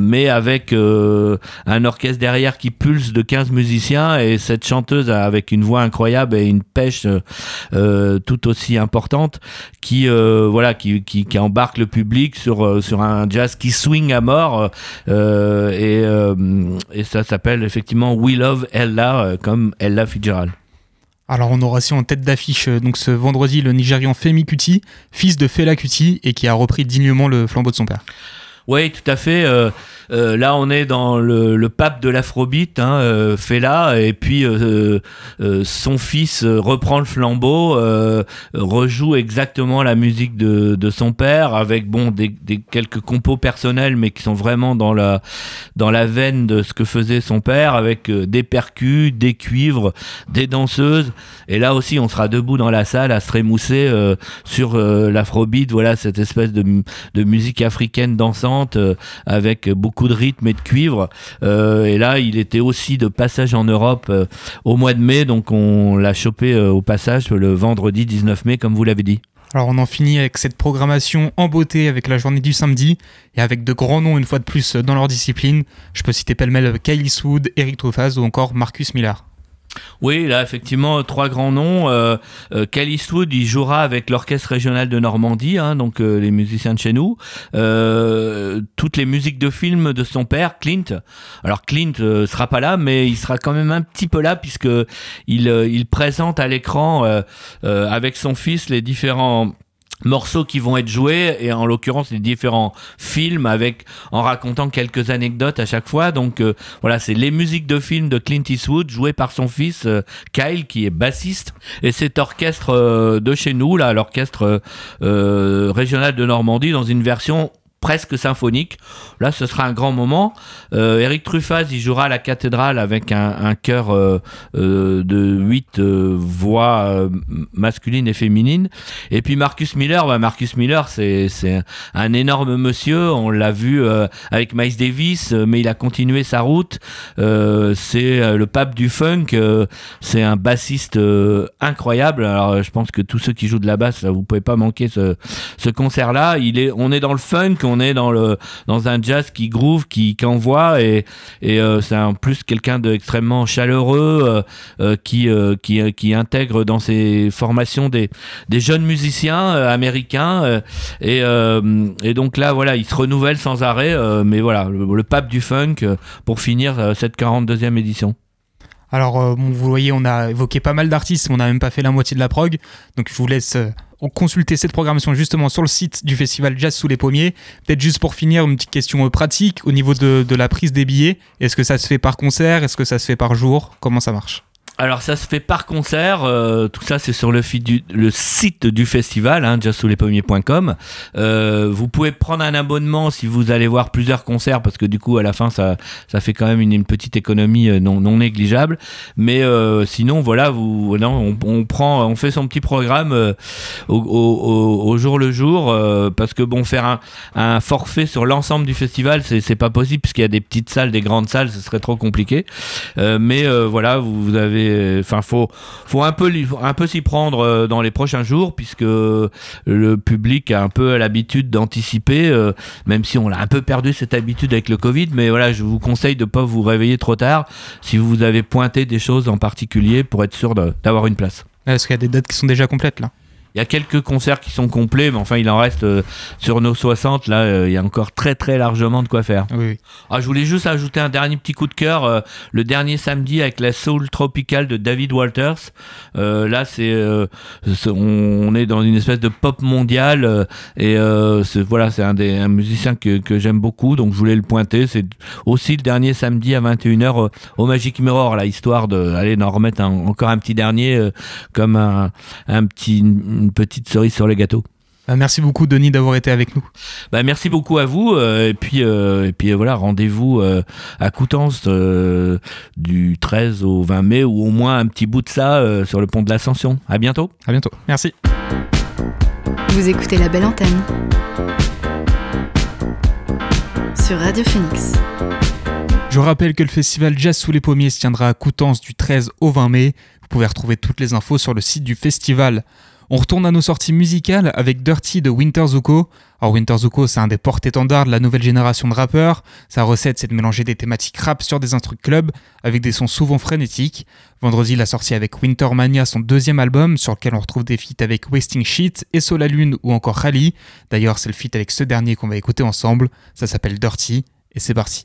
mais avec un orchestre derrière qui pulse de 15 musiciens et cette chanteuse avec une voix incroyable et une pêche tout aussi importante qui voilà qui, qui, qui embarque le public sur, euh, sur un jazz qui swing à mort. Euh, et, euh, et ça s'appelle effectivement We Love Ella, comme Ella Fitzgerald. Alors on aura aussi en tête d'affiche donc ce vendredi le Nigérian Femi Kuti, fils de Fela Kuti et qui a repris dignement le flambeau de son père. Oui, tout à fait. Euh, euh, là, on est dans le, pape de l'afrobeat, hein, euh, Fela, et puis son fils reprend le flambeau, rejoue exactement la musique de, son père, avec bon des, quelques compos personnels, mais qui sont vraiment dans la veine de ce que faisait son père, avec des percus, des cuivres, des danseuses. Et là aussi, on sera debout dans la salle à se sur l'afrobeat. Voilà cette espèce de, de musique africaine dansante euh, avec beaucoup de rythme et de cuivre. Euh, et là, il était aussi de passage en Europe euh, au mois de mai, donc on l'a chopé au passage le vendredi 19 mai, comme vous l'avez dit. Alors on en finit avec cette programmation en beauté avec la journée du samedi et avec de grands noms une fois de plus dans leur discipline. Je peux citer pêle-mêle Kyle Wood, Eric Truffaz ou encore Marcus Miller. Oui, là, effectivement, trois grands noms. Euh, euh Eastwood, il jouera avec l'Orchestre régional de Normandie, hein, donc euh, les musiciens de chez nous. Euh, toutes les musiques de films de son père, Clint. Alors, Clint sera pas là, mais il sera quand même un petit peu là, puisque il, il présente à l'écran avec son fils les différents morceaux qui vont être joués et en l'occurrence les différents films avec en racontant quelques anecdotes à chaque fois. Donc euh, voilà c'est les musiques de films de Clint Eastwood jouées par son fils euh, Kyle qui est bassiste. Et cet orchestre euh, de chez nous là l'orchestre régional de Normandie dans une version presque symphonique. Là, ce sera un grand moment. Euh, Eric Truffaz, il jouera à la cathédrale avec un, un chœur euh, euh, de huit euh, voix euh, masculines et féminines. Et puis Marcus Miller, bah, Marcus Miller, c'est un énorme monsieur. On l'a vu avec Miles Davis, mais il a continué sa route. c'est le pape du funk. c'est un bassiste incroyable. Alors, je pense que tous ceux qui jouent de la basse, là, vous pouvez pas manquer ce, ce concert-là. Il est, on est dans le funk on est dans le dans un jazz qui groove, qui, qui envoie et, et euh, c'est en plus quelqu'un d'extrêmement chaleureux euh, euh, qui, qui qui intègre dans ses formations des des jeunes musiciens américains et et donc là voilà, il se renouvelle sans arrêt mais voilà, le, pape du funk pour finir cette 42e édition. Alors, vous voyez, on a évoqué pas mal d'artistes, mais on n'a même pas fait la moitié de la prog. Donc, je vous laisse consulter cette programmation justement sur le site du festival Jazz sous les pommiers. Peut-être juste pour finir, une petite question euh, pratique au niveau de la prise des billets. Est-ce que ça se fait par concert? Est-ce que ça se fait par jour? Comment ça marche? Alors ça se fait par concert, euh, tout ça c'est sur le, site du festival, hein. Euh, vous pouvez prendre un abonnement si vous allez voir plusieurs concerts, parce que du coup à la fin ça, ça fait quand même une, petite économie euh, non, non négligeable. Mais euh, sinon voilà, vous, non, on, prend, on fait son petit programme euh, au, au, au, jour le jour, euh, parce que bon faire un, un forfait sur l'ensemble du festival c'est pas possible puisqu'il y a des petites salles, des grandes salles, ce serait trop compliqué. mais voilà, vous avez enfin faut faut un peu un peu s'y prendre euh, dans les prochains jours puisque le public a un peu l'habitude d'anticiper euh, même si on l'a un peu perdu cette habitude avec le Covid mais voilà je vous conseille de pas vous réveiller trop tard si vous avez pointé des choses en particulier pour être sûr d'avoir une place. Est-ce qu'il y a des dates qui sont déjà complètes là il y a quelques concerts qui sont complets, mais enfin, il en reste euh, sur nos 60. Là, euh, il y a encore très, très largement de quoi faire. Oui. Ah, je voulais juste ajouter un dernier petit coup de cœur. Euh, le dernier samedi avec la Soul Tropical de David Walters. Euh, là, c'est, euh, on est dans une espèce de pop mondial. et voilà, c'est un, des, un musicien que, que j'aime beaucoup. Donc, je voulais le pointer. C'est aussi le dernier samedi à 21h au Magic Mirror, là, histoire d'aller en remettre un, encore un petit dernier comme un, un petit une petite cerise sur le gâteau. Bah, merci beaucoup Denis d'avoir été avec nous. Bah, merci beaucoup à vous euh, et puis euh, et puis euh, voilà rendez-vous euh, à Coutances euh, du 13 au 20 mai ou au moins un petit bout de ça euh, sur le pont de l'Ascension. À bientôt. À bientôt. Merci. Vous écoutez la belle antenne sur Radio Phoenix. Je rappelle que le festival Jazz sous les pommiers se tiendra à Coutances du 13 au 20 mai. Vous pouvez retrouver toutes les infos sur le site du festival. On retourne à nos sorties musicales avec Dirty de Winter Zuko. Alors Winter Zuko, c'est un des porte-étendards de la nouvelle génération de rappeurs. Sa recette, c'est de mélanger des thématiques rap sur des instruments club avec des sons souvent frénétiques. Vendredi, il a sorti avec Wintermania son deuxième album sur lequel on retrouve des feats avec Wasting Shit, Esso la Lune ou encore Rally. D'ailleurs, c'est le feat avec ce dernier qu'on va écouter ensemble. Ça s'appelle Dirty et c'est parti.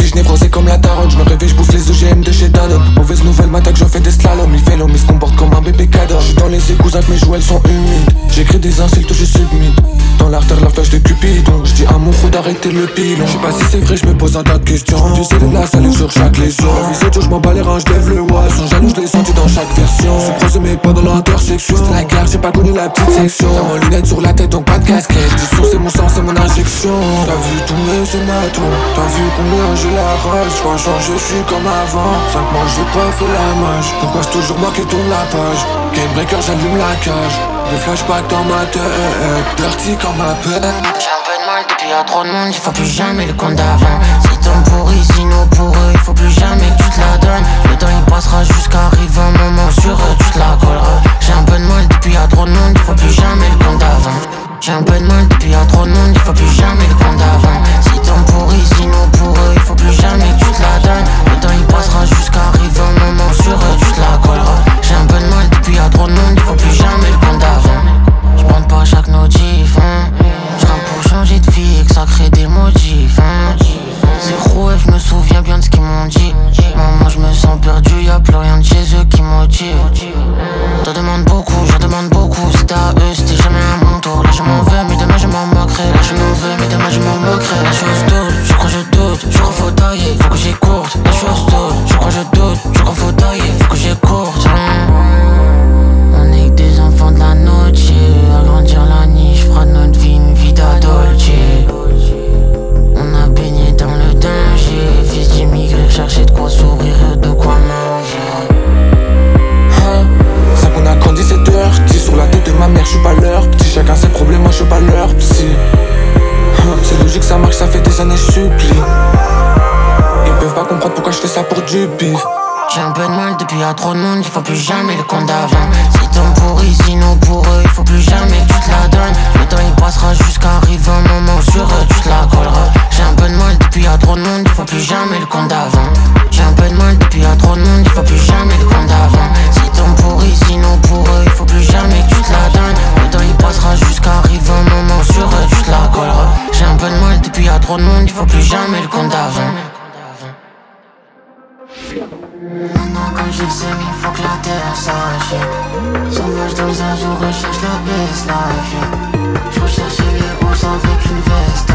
24 piges névrosé comme la daronne. Je me réveille, je bouffe les OGM de chez Danone. Mauvaise nouvelle, m'attaque, je fais des slaloms. Il fait l'homme, il se comporte comme un bébé cadeau J'suis dans les égouts avec mes jouets, sont humides. J'écris des insultes, je submite Dans l'artère, la flèche de Cupidon. Je dis à mon roux d'arrêter le pilon. Je sais pas si c'est vrai, je me pose un tas de questions. Tu sais, de la salle sur chaque lésion Visée, je m'en bats les reins, je lève le oiseau Sans jaloux, je l'ai senti dans chaque version. Se croiser mais pas dans l'intersection C'était la guerre, j'ai pas connu la petite section. T'as mon lunette sur la tête, donc pas de casquette. Du c'est mon sang, c'est mon injection. T'as vu mais c'est ma T'as vu combien j'ai la rage je pas changer, je suis comme avant. 5 mois j'ai pas fait la mage Pourquoi c'est toujours moi qui tourne la page? Game breaker j'allume la cage. Des flashbacks dans ma tête Dirty comme ma peur J'ai un peu de mal depuis y'a trop de monde Il faut plus jamais le compte d'avant. C'est temps pourri sinon pour eux Il faut plus jamais que tu te la donnes. Le temps il passera jusqu'à arriver un moment sur eux Tu te la colleras. J'ai un peu de mal depuis y'a trop de monde Il faut plus jamais le compte d'avant. J'ai un peu de mal depuis y'a trop de monde, il faut plus jamais le compte d'avant Pourris, sinon pour eux, il faut plus jamais que tu te la donnes. Le temps il passera jusqu'à arriver un moment sur eux, tu te la colleras. J'ai un peu de mal depuis y'a trop de monde, il faut plus jamais le compte d'avant. J'prends pas chaque notif, hein. J'rappe pour changer de vie et que ça crée des motifs, hein. Zéro je me souviens bien de ce qu'ils m'ont dit. Maman je me sens perdu, y'a plus rien de chez eux qui motive. T'en demandes beaucoup, j'en demande beaucoup. C'était à eux, c'était jamais à mon tour. Là je m'en veux, mais demain je m'en moquerai. Là je m'en veux, faut que j'écoute. La chose doute, je crois je doute. Je crois faut tailler, faut que j'écoute y a trop de monde, il faut plus jamais le compte d'avant. C'est temps pour ici, nous pour eux, il faut plus jamais que tu te la donnes. Le temps il passera jusqu'arriver un moment sur eux, tu te la colleras. J'ai un peu de mal depuis y a trop de monde, il faut plus jamais le compte d'avant. J'ai un peu de mal depuis y a trop de monde, il faut plus jamais le compte d'avant. C'est temps pour ici, nous pour eux, il faut plus jamais que tu te la donnes. Le temps il passera jusqu'arriver un moment sur eux, tu te la colleras. J'ai un peu de mal depuis y a trop de monde, il faut plus jamais le compte d'avant. Maintenant que je sais qu'il faut que la terre s'achète Sauvage dans un jour, recherche la baisse, la fuite Je recherche les roses avec une veste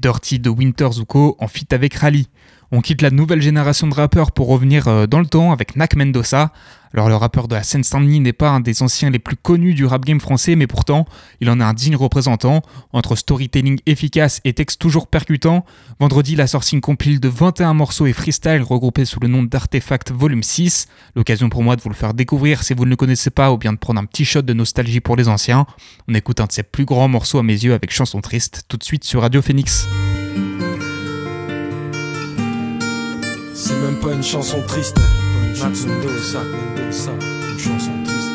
Dirty de Winter Zuko en feat avec Rally. On quitte la nouvelle génération de rappeurs pour revenir euh, dans le temps avec Nak Mendoza. Alors le rappeur de la Seine-Saint-Denis n'est pas un des anciens les plus connus du rap game français, mais pourtant il en est un digne représentant. Entre storytelling efficace et texte toujours percutant, vendredi il a sorti une compile de 21 morceaux et freestyle regroupés sous le nom d'Artefact Volume 6. L'occasion pour moi de vous le faire découvrir si vous ne le connaissez pas ou bien de prendre un petit shot de nostalgie pour les anciens. On écoute un de ses plus grands morceaux à mes yeux avec Chanson Triste tout de suite sur Radio Phoenix. C'est même pas une chanson triste. Max Mendoza, Mendoza, une chanson triste.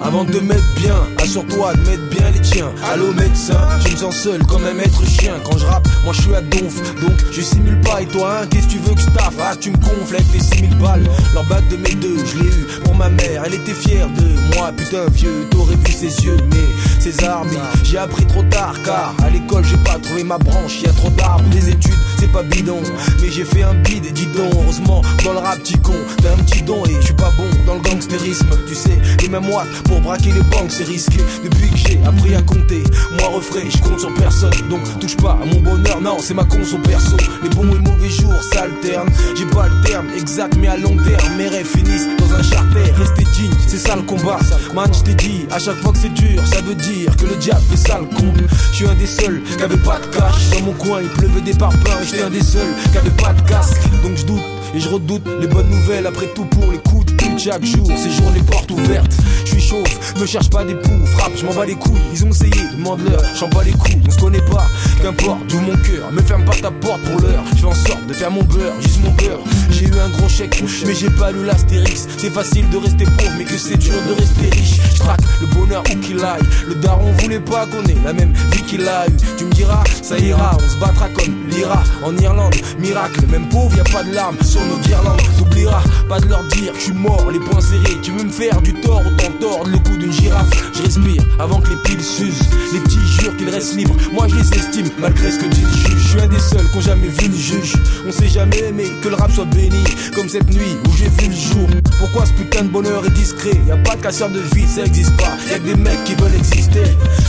Avant de mettre bien, assure-toi de mettre bien les tiens. Allô médecin, je me sens seul comme un maître chien. Quand je rappe, moi je suis à donf, donc je simule pas. Et toi, hein, qu'est-ce que tu veux que je taffe? Ah, tu me gonfles avec tes 6000 balles. Leur de mes deux, je l'ai eu pour ma mère, elle était fière de moi. Putain, vieux, t'aurais vu ses yeux, mais ses armes, j'ai appris trop tard. Car à l'école, j'ai pas trouvé ma branche, y a trop d'arbres. Les études, c'est pas bidon, mais j'ai fait un bide et dis donc, heureusement, dans le rap, petit con, t'as un petit don et je suis pas bon dans le gangstérisme. Tu sais, les mêmes watts pour braquer les banques, c'est risqué. Depuis que j'ai appris à compter, moi refrais, je compte sur personne. Donc touche pas à mon bonheur, non, c'est ma conso perso. Les bons et mauvais jours s'alternent. J'ai pas le terme exact, mais à long terme, mes rêves finissent dans un charter. Rester digne, c'est ça le combat. Man, je t'ai dit, à chaque fois que c'est dur, ça veut dire que le diable fait ça le con. Je suis un des seuls qui avait pas de cash. Dans mon coin, il pleuvait des parpaings. J'étais un des seuls qui avait pas de casque. Donc je doute et je redoute les bonnes nouvelles après tout pour les coups de chaque jour. Ces journées portes ouvertes, je suis chauve, me cherche pas des poux, frappe, je m'en bats les couilles. Ils ont essayé, demande-leur, j'en bats les couilles, on se connaît pas, qu'importe, d'où mon cœur, me ferme pas ta porte pour l'heure. Je fais en sorte de faire mon beurre, juste mon beurre. J'ai eu un gros chèque, mais j'ai pas lu l'astérix. C'est facile de rester pauvre, mais que c'est dur de rester riche. Je traque le bonheur où qu'il aille. Le daron voulait pas qu'on ait la même vie qu'il a eu. Tu me diras, ça ira, on se battra comme l'Ira en Irlande. Miracle, même pauvre, y a pas de larmes sur nos guirlandes. T'oublieras pas de leur dire que je suis mort, les poings serrés. Tu veux me faire du tort, autant tordre le cou d'une girafe. Je respire avant que les piles s'usent. Les petits jurent qu'ils restent libres. Moi je les estime, malgré ce que dit le juge. Je suis un des seuls qu'on jamais vu le juge. On s'est jamais aimé que le rap soit béni. Comme cette nuit où j'ai vu le jour. Pourquoi ce putain de bonheur est discret? Y a pas de casseur de vie, ça existe pas. Y'a que des mecs qui veulent exister.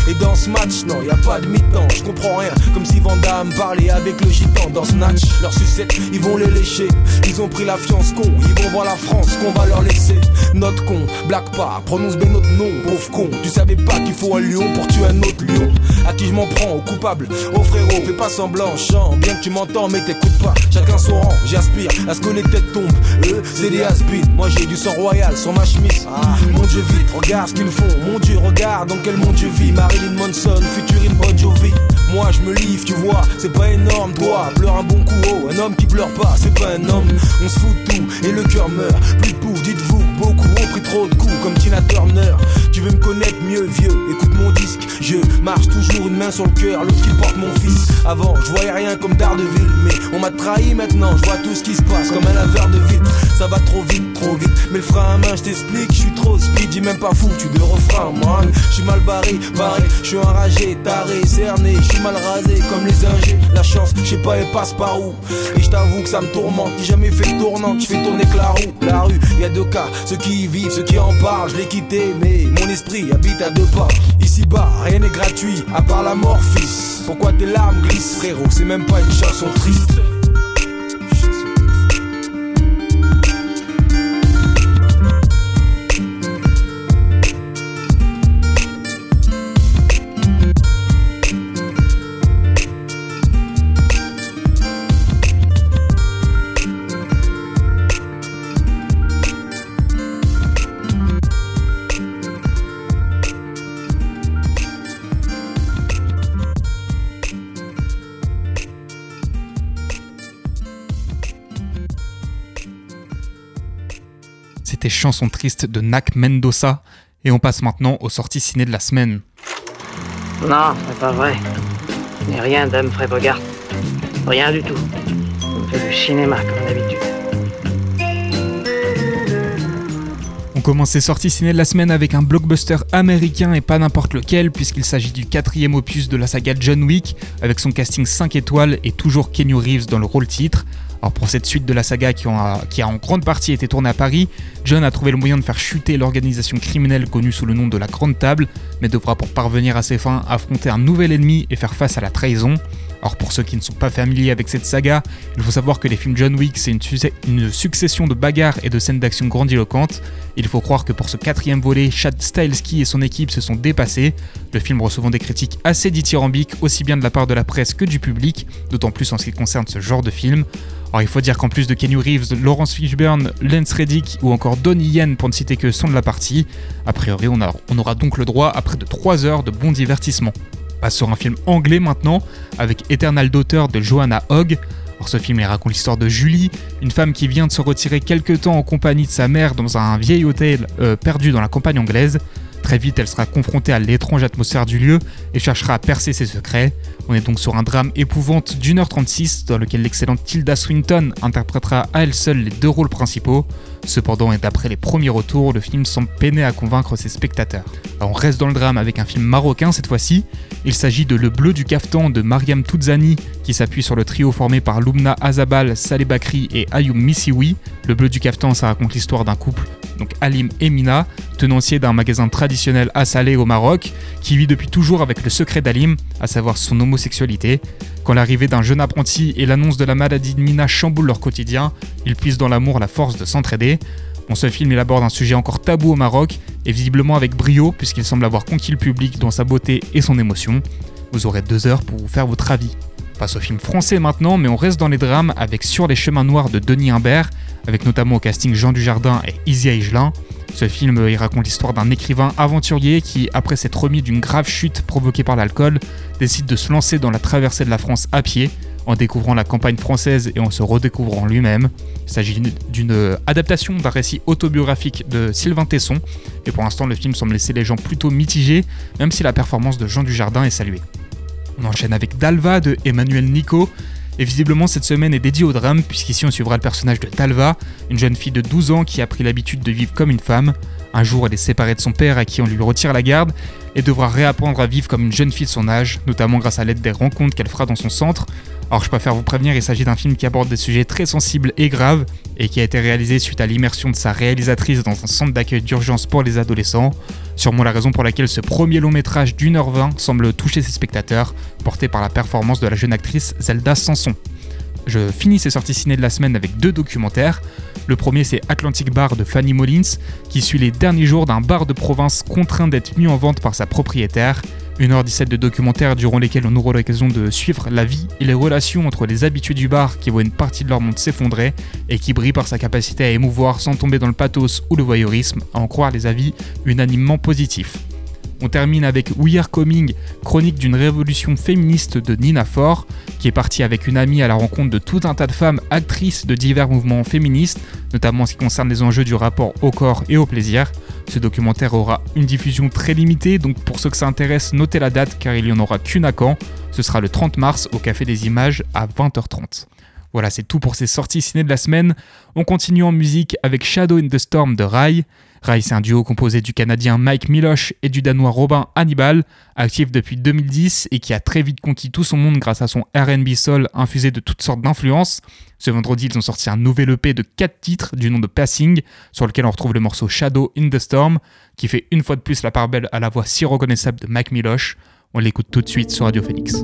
Et dans ce match, non, y a pas de mi-temps. Je comprends rien. Comme si Vandame parlait avec le gitan dans Snatch. Leurs sucettes, ils vont les lécher. Ils ont pris la fiance con. Ils vont voir la France qu'on va leur laisser. Notre con, blague pas, prononce bien notre nom, pauvre con. Tu savais pas qu'il faut un lion pour tuer un autre lion. À qui je m'en prends, au coupable, au frérot, fais pas semblant, chant. Bien que tu m'entends, mais t'écoutes pas. Chacun son rang, j'aspire à ce que les têtes tombent. Eux, c'est des has Moi j'ai du sang royal sur ma chemise. Ah, mon dieu, vite, regarde ce qu'ils font. Mon dieu, regarde dans quel monde je vis. Marilyn Manson, futurine Bon Jovi. Moi je me livre, tu vois, c'est pas énorme, toi. Pleure un bon coup, oh, un homme qui pleure pas, c'est pas un homme. On se fout de tout et le cœur meurt. Plus de pouf, dites-vous, beaucoup ont pris trop de coups comme Tina Turner. Tu veux me connaître mieux, vieux, écoute mon disque. Je marche toujours une main sur le cœur, l'autre qui porte mon fils. Avant, je voyais rien comme Daredevil, mais on m'a trahi maintenant, je vois tout ce qui se passe comme un laveur de vitre. Ça va trop vite, trop vite, mais le frein à main, je t'explique, je suis trop speed, j'ai même pas foutu de refrain, man. Je suis mal barré, barré, je suis enragé, taré, cerné, mal rasé comme les ingés. La chance, je sais pas, elle passe par où. Et je t'avoue que ça me tourmente, j'ai jamais fait de tournante, je fais tourner que la roue. La rue, y a deux cas, ceux qui y vivent, ceux qui en parlent, je l'ai quitté, mais mon esprit habite à deux pas. Ici bas, rien n'est gratuit, à part la mort, fils. Pourquoi tes larmes glissent, frérot? C'est même pas une chanson triste. C'était Chanson triste de Nak Mendoza. Et on passe maintenant aux sorties ciné de la semaine. Non, c'est pas vrai. Rien Bogart. Rien du tout. On fait du cinéma comme d'habitude. On commence ces sorties ciné de la semaine avec un blockbuster américain et pas n'importe lequel, puisqu'il s'agit du quatrième opus de la saga John Wick, avec son casting 5 étoiles et toujours Kenny Reeves dans le rôle titre. Alors pour cette suite de la saga qui, a, qui a en grande partie été tournée à Paris, John a trouvé le moyen de faire chuter l'organisation criminelle connue sous le nom de la Grande Table, mais devra pour parvenir à ses fins affronter un nouvel ennemi et faire face à la trahison. Alors pour ceux qui ne sont pas familiers avec cette saga, il faut savoir que les films John Wick c'est une, succession de bagarres et de scènes d'action grandiloquentes. Il faut croire que pour ce quatrième volet, Chad Stahelski et son équipe se sont dépassés, le film recevant des critiques assez dithyrambiques aussi bien de la part de la presse que du public, d'autant plus en ce qui concerne ce genre de film. Alors il faut dire qu'en plus de Kenny Reeves, Lawrence Fishburne, Lance Reddick ou encore Donnie Yen pour ne citer que sont de la partie, a priori on, on aura donc le droit à près de 3 heures de bon divertissement passe sur un film anglais maintenant, avec Eternal Daughter de Joanna Hogg. Alors ce film raconte l'histoire de Julie, une femme qui vient de se retirer quelque temps en compagnie de sa mère dans un vieil hôtel euh, perdu dans la campagne anglaise. Très vite, elle sera confrontée à l'étrange atmosphère du lieu et cherchera à percer ses secrets. On est donc sur un drame épouvante d'une heure 36 dans lequel l'excellente Tilda Swinton interprétera à elle seule les deux rôles principaux. Cependant, et d'après les premiers retours, le film semble peiner à convaincre ses spectateurs. on reste dans le drame avec un film marocain cette fois-ci. Il s'agit de Le Bleu du Caftan de Mariam Touzani, qui s'appuie sur le trio formé par Lumna Azabal, Saleh Bakri et Ayoub Missiwi. Le Bleu du Caftan, ça raconte l'histoire d'un couple, donc Alim et Mina, tenancier d'un magasin traditionnel à Salé au Maroc, qui vit depuis toujours avec le secret d'Alim, à savoir son homosexualité. Quand l'arrivée d'un jeune apprenti et l'annonce de la maladie de Mina chamboulent leur quotidien, ils puissent dans l'amour la force de s'entraider. Bon, ce film il aborde un sujet encore tabou au Maroc, et visiblement avec brio, puisqu'il semble avoir conquis le public dans sa beauté et son émotion. Vous aurez deux heures pour vous faire votre avis. Passe au film français maintenant, mais on reste dans les drames avec Sur les chemins noirs de Denis Imbert, avec notamment au casting Jean Dujardin et Isia Higelin. Ce film il raconte l'histoire d'un écrivain aventurier qui, après s'être remis d'une grave chute provoquée par l'alcool, décide de se lancer dans la traversée de la France à pied, en découvrant la campagne française et en se redécouvrant lui-même. Il s'agit d'une adaptation d'un récit autobiographique de Sylvain Tesson, et pour l'instant le film semble laisser les gens plutôt mitigés, même si la performance de Jean Dujardin est saluée. On enchaîne avec Dalva de Emmanuel Nico, et visiblement, cette semaine est dédiée au drame, puisqu'ici on suivra le personnage de Talva, une jeune fille de 12 ans qui a pris l'habitude de vivre comme une femme. Un jour, elle est séparée de son père à qui on lui retire la garde et devra réapprendre à vivre comme une jeune fille de son âge, notamment grâce à l'aide des rencontres qu'elle fera dans son centre. Alors je préfère vous prévenir, il s'agit d'un film qui aborde des sujets très sensibles et graves et qui a été réalisé suite à l'immersion de sa réalisatrice dans un centre d'accueil d'urgence pour les adolescents. Sûrement la raison pour laquelle ce premier long métrage d'une heure vingt semble toucher ses spectateurs, porté par la performance de la jeune actrice Zelda Sanson. Je finis ces sorties ciné de la semaine avec deux documentaires. Le premier, c'est Atlantic Bar de Fanny Mullins, qui suit les derniers jours d'un bar de province contraint d'être mis en vente par sa propriétaire. 1h17 de documentaire durant lesquels on aura l'occasion de suivre la vie et les relations entre les habitués du bar qui voient une partie de leur monde s'effondrer et qui brillent par sa capacité à émouvoir sans tomber dans le pathos ou le voyeurisme, à en croire les avis unanimement positifs. On termine avec We Are Coming, chronique d'une révolution féministe de Nina Ford, qui est partie avec une amie à la rencontre de tout un tas de femmes actrices de divers mouvements féministes, notamment en ce qui concerne les enjeux du rapport au corps et au plaisir. Ce documentaire aura une diffusion très limitée, donc pour ceux que ça intéresse, notez la date car il n'y en aura qu'une à Caen. Ce sera le 30 mars au Café des Images à 20h30. Voilà, c'est tout pour ces sorties ciné de la semaine. On continue en musique avec Shadow in the Storm de Rai. Rai, c'est un duo composé du Canadien Mike Miloche et du Danois Robin Hannibal, actif depuis 2010 et qui a très vite conquis tout son monde grâce à son RB soul infusé de toutes sortes d'influences. Ce vendredi, ils ont sorti un nouvel EP de 4 titres du nom de Passing, sur lequel on retrouve le morceau Shadow in the Storm, qui fait une fois de plus la part belle à la voix si reconnaissable de Mike Miloche. On l'écoute tout de suite sur Radio Phoenix.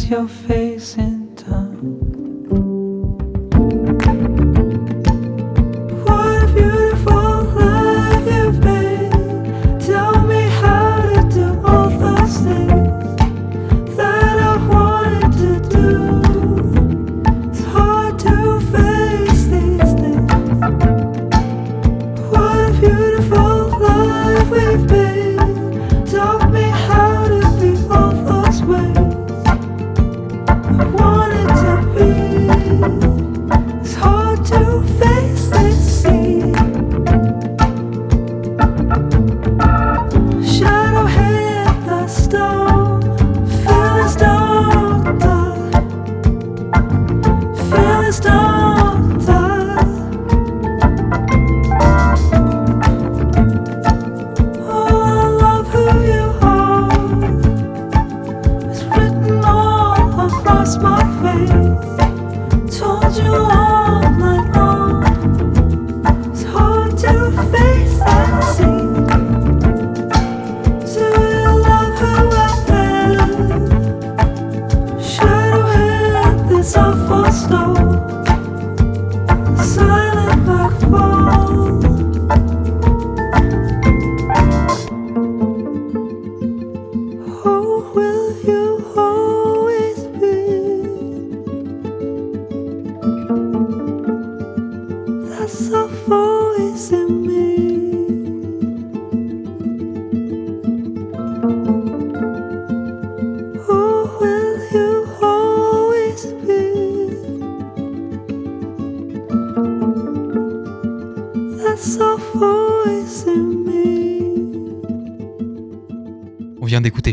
your face in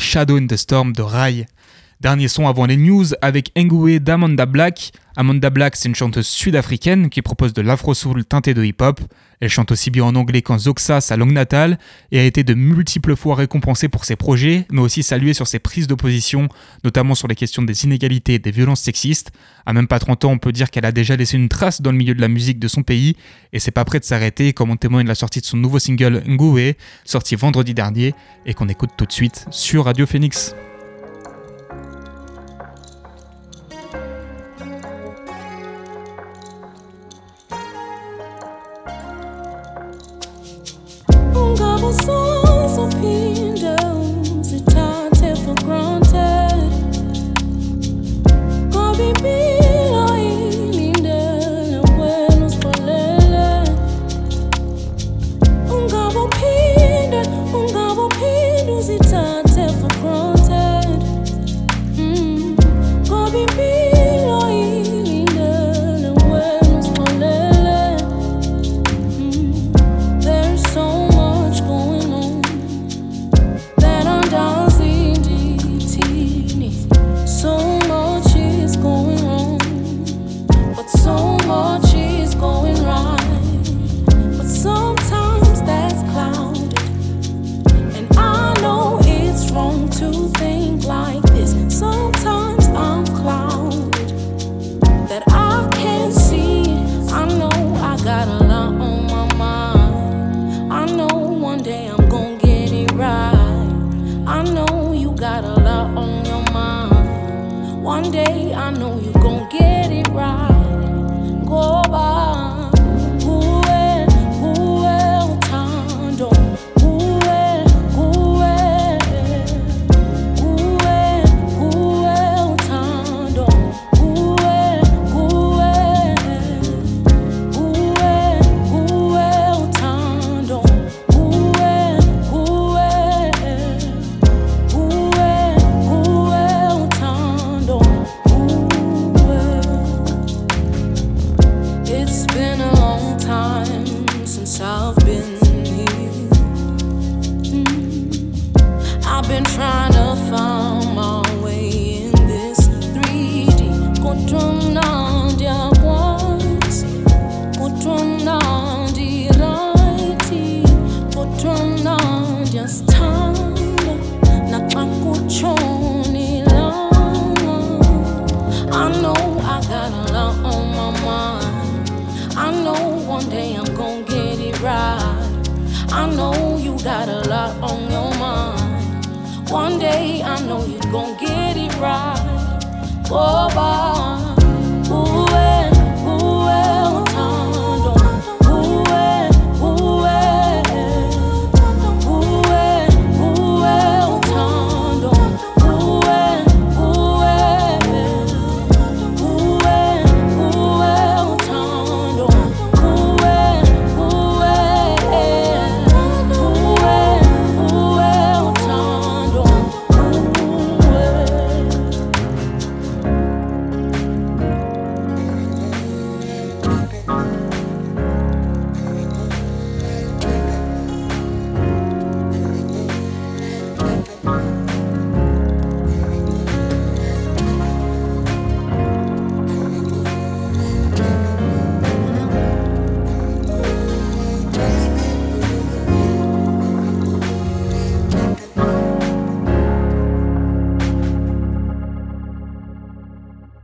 Shadow in the Storm de Rai. Dernier son avant les news avec Ngoué d'Amanda Black. Amanda Black, c'est une chanteuse sud-africaine qui propose de l'afro-soul teinté de hip-hop. Elle chante aussi bien en anglais qu'en Zoxa, sa langue natale, et a été de multiples fois récompensée pour ses projets, mais aussi saluée sur ses prises d'opposition, notamment sur les questions des inégalités et des violences sexistes. À même pas 30 ans, on peut dire qu'elle a déjà laissé une trace dans le milieu de la musique de son pays, et c'est pas prêt de s'arrêter, comme en témoigne la sortie de son nouveau single Ngoué, sorti vendredi dernier, et qu'on écoute tout de suite sur Radio Phoenix. Got a lot on your mind. One day I know you're gonna get it right. Oh, bye.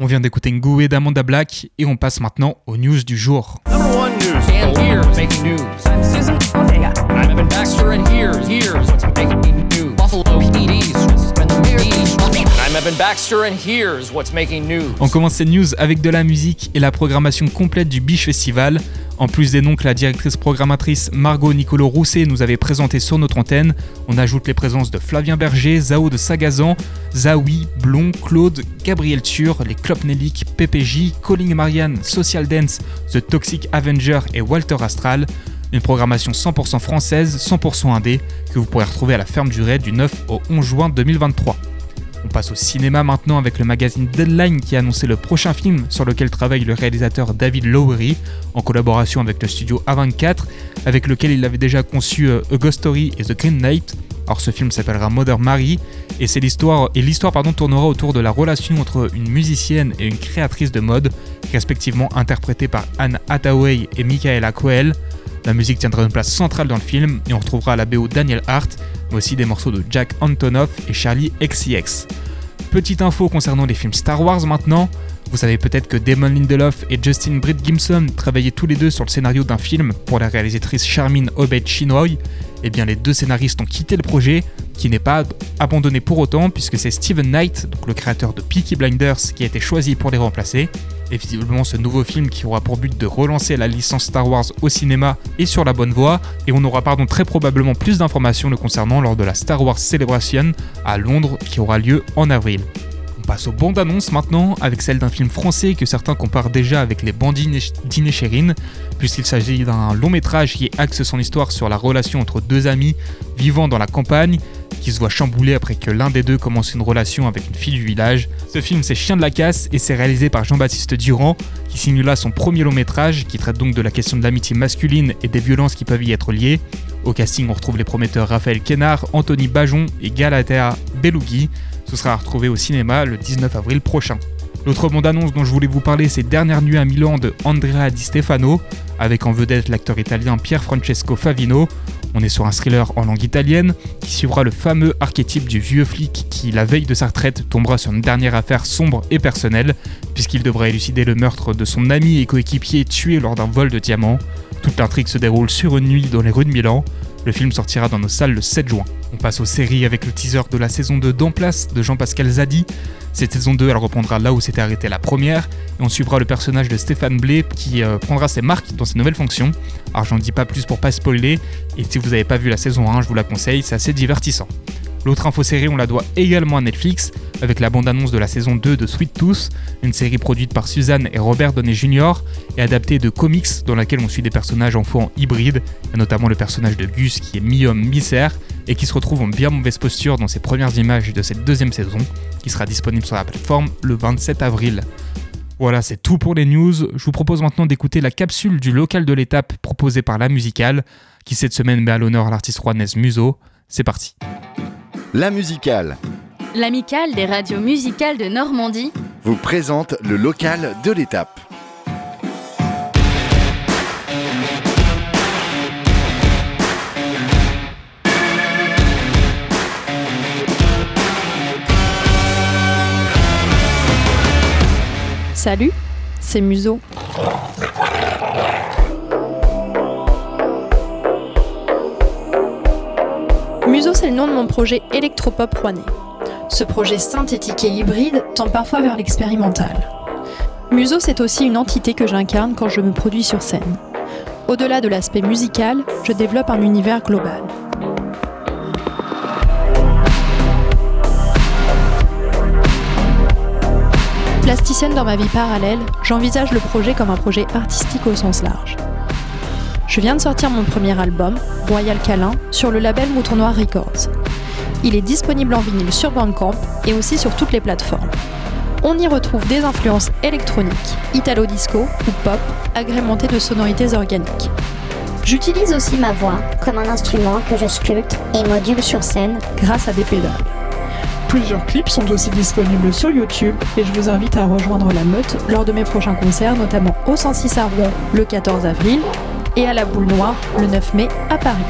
On vient d'écouter Ngoué d'Amanda Black et on passe maintenant aux news du jour. On commence ces news avec de la musique et la programmation complète du Biche Festival. En plus des noms que la directrice programmatrice Margot Nicolo Rousset nous avait présentés sur notre antenne, on ajoute les présences de Flavien Berger, Zao de Sagazan, Zawi, Blond, Claude, Gabriel Tur, les Klopnelik, PPJ, Calling Marianne, Social Dance, The Toxic Avenger et Walter Astral. Une programmation 100% française, 100% indé, que vous pourrez retrouver à la ferme du Raid du 9 au 11 juin 2023. On passe au cinéma maintenant avec le magazine Deadline qui a annoncé le prochain film sur lequel travaille le réalisateur David Lowery en collaboration avec le studio A24 avec lequel il avait déjà conçu euh, A Ghost Story et The Green Knight. Alors ce film s'appellera Mother Mary et c'est l'histoire et l'histoire pardon tournera autour de la relation entre une musicienne et une créatrice de mode respectivement interprétée par Anne Hathaway et Michaela Coel. La musique tiendra une place centrale dans le film et on retrouvera la BO Daniel Hart, mais aussi des morceaux de Jack Antonoff et Charlie XCX. Petite info concernant les films Star Wars maintenant. Vous savez peut-être que Damon Lindelof et Justin Britt Gimson travaillaient tous les deux sur le scénario d'un film pour la réalisatrice Charmin Obed Chinoy. Eh bien, les deux scénaristes ont quitté le projet, qui n'est pas abandonné pour autant, puisque c'est Steven Knight, donc le créateur de Peaky Blinders, qui a été choisi pour les remplacer. Et visiblement, ce nouveau film qui aura pour but de relancer la licence Star Wars au cinéma est sur la bonne voie, et on aura pardon très probablement plus d'informations le concernant lors de la Star Wars Celebration à Londres, qui aura lieu en avril. Passe aux bandes annonces maintenant, avec celle d'un film français que certains comparent déjà avec les bandits d'Inéchérine, puisqu'il s'agit d'un long métrage qui axe son histoire sur la relation entre deux amis vivant dans la campagne, qui se voit chambouler après que l'un des deux commence une relation avec une fille du village. Ce film c'est Chien de la casse et c'est réalisé par Jean-Baptiste Durand, qui signe son premier long métrage, qui traite donc de la question de l'amitié masculine et des violences qui peuvent y être liées. Au casting on retrouve les prometteurs Raphaël Kénard, Anthony Bajon et Galatea Belougui. Ce sera à retrouver au cinéma le 19 avril prochain. L'autre bande-annonce dont je voulais vous parler, c'est Dernière nuit à Milan de Andrea Di Stefano, avec en vedette l'acteur italien Pier Francesco Favino. On est sur un thriller en langue italienne qui suivra le fameux archétype du vieux flic qui, la veille de sa retraite, tombera sur une dernière affaire sombre et personnelle, puisqu'il devra élucider le meurtre de son ami et coéquipier tué lors d'un vol de diamants. Toute l'intrigue se déroule sur une nuit dans les rues de Milan. Le film sortira dans nos salles le 7 juin. On passe aux séries avec le teaser de la saison 2 d'En Place de Jean-Pascal Zadi. Cette saison 2, elle reprendra là où s'était arrêtée la première, et on suivra le personnage de Stéphane Blé qui euh, prendra ses marques dans ses nouvelles fonctions. Alors j'en dis pas plus pour pas spoiler, et si vous n'avez pas vu la saison 1, je vous la conseille, c'est assez divertissant. L'autre info série, on la doit également à Netflix, avec la bande-annonce de la saison 2 de Sweet Tooth, une série produite par Suzanne et Robert Downey Jr. et adaptée de comics dans laquelle on suit des personnages enfants hybrides, et notamment le personnage de Gus qui est mi-homme, mi-cerf, et qui se retrouve en bien mauvaise posture dans ses premières images de cette deuxième saison, qui sera disponible sur la plateforme le 27 avril. Voilà, c'est tout pour les news. Je vous propose maintenant d'écouter la capsule du local de l'étape proposée par la musicale, qui cette semaine met à l'honneur l'artiste rouennaise Muso. C'est parti. La musicale L'amicale des radios musicales de Normandie vous présente le local de l'étape. Salut, c'est Muso. C'est le nom de mon projet électropop rouennais. Ce projet synthétique et hybride tend parfois vers l'expérimental. Muso, c'est aussi une entité que j'incarne quand je me produis sur scène. Au-delà de l'aspect musical, je développe un univers global. Plasticienne dans ma vie parallèle, j'envisage le projet comme un projet artistique au sens large. Je viens de sortir mon premier album, Royal Câlin, sur le label Mouton Noir Records. Il est disponible en vinyle sur Bandcamp et aussi sur toutes les plateformes. On y retrouve des influences électroniques, italo-disco ou pop, agrémentées de sonorités organiques. J'utilise aussi ma voix comme un instrument que je sculpte et module sur scène grâce à des pédales. Plusieurs clips sont aussi disponibles sur YouTube et je vous invite à rejoindre la meute lors de mes prochains concerts, notamment au 106 à Rouen le 14 avril et à la Boule Noire le 9 mai à Paris.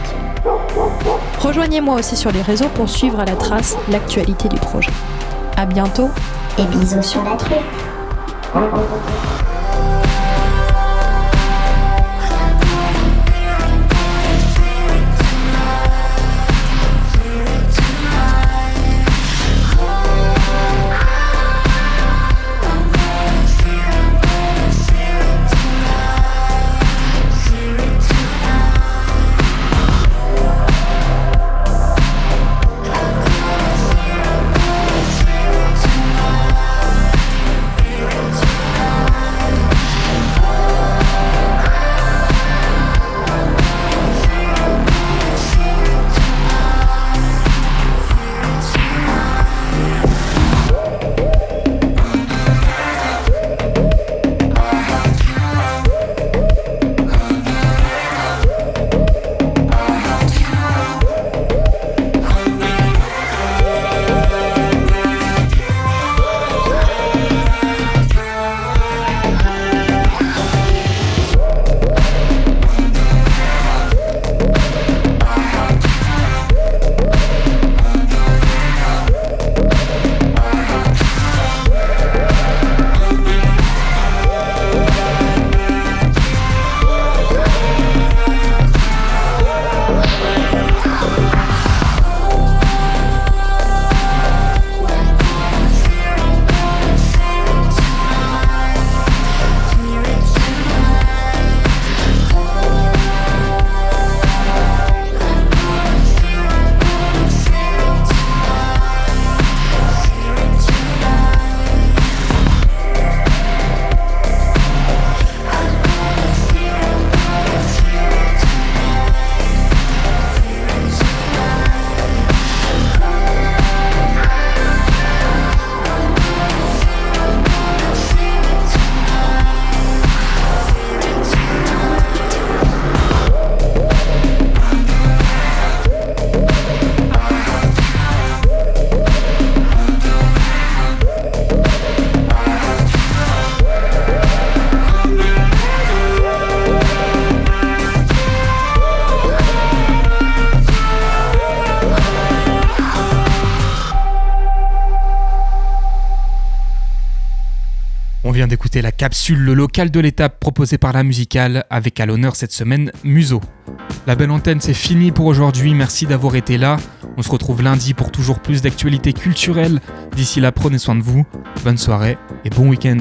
Rejoignez-moi aussi sur les réseaux pour suivre à la trace l'actualité du projet. A bientôt et bisous sur la truffe. Capsule Le local de l'étape proposée par la musicale avec à l'honneur cette semaine Muso. La belle antenne c'est fini pour aujourd'hui, merci d'avoir été là. On se retrouve lundi pour toujours plus d'actualités culturelles. D'ici là prenez soin de vous, bonne soirée et bon week-end.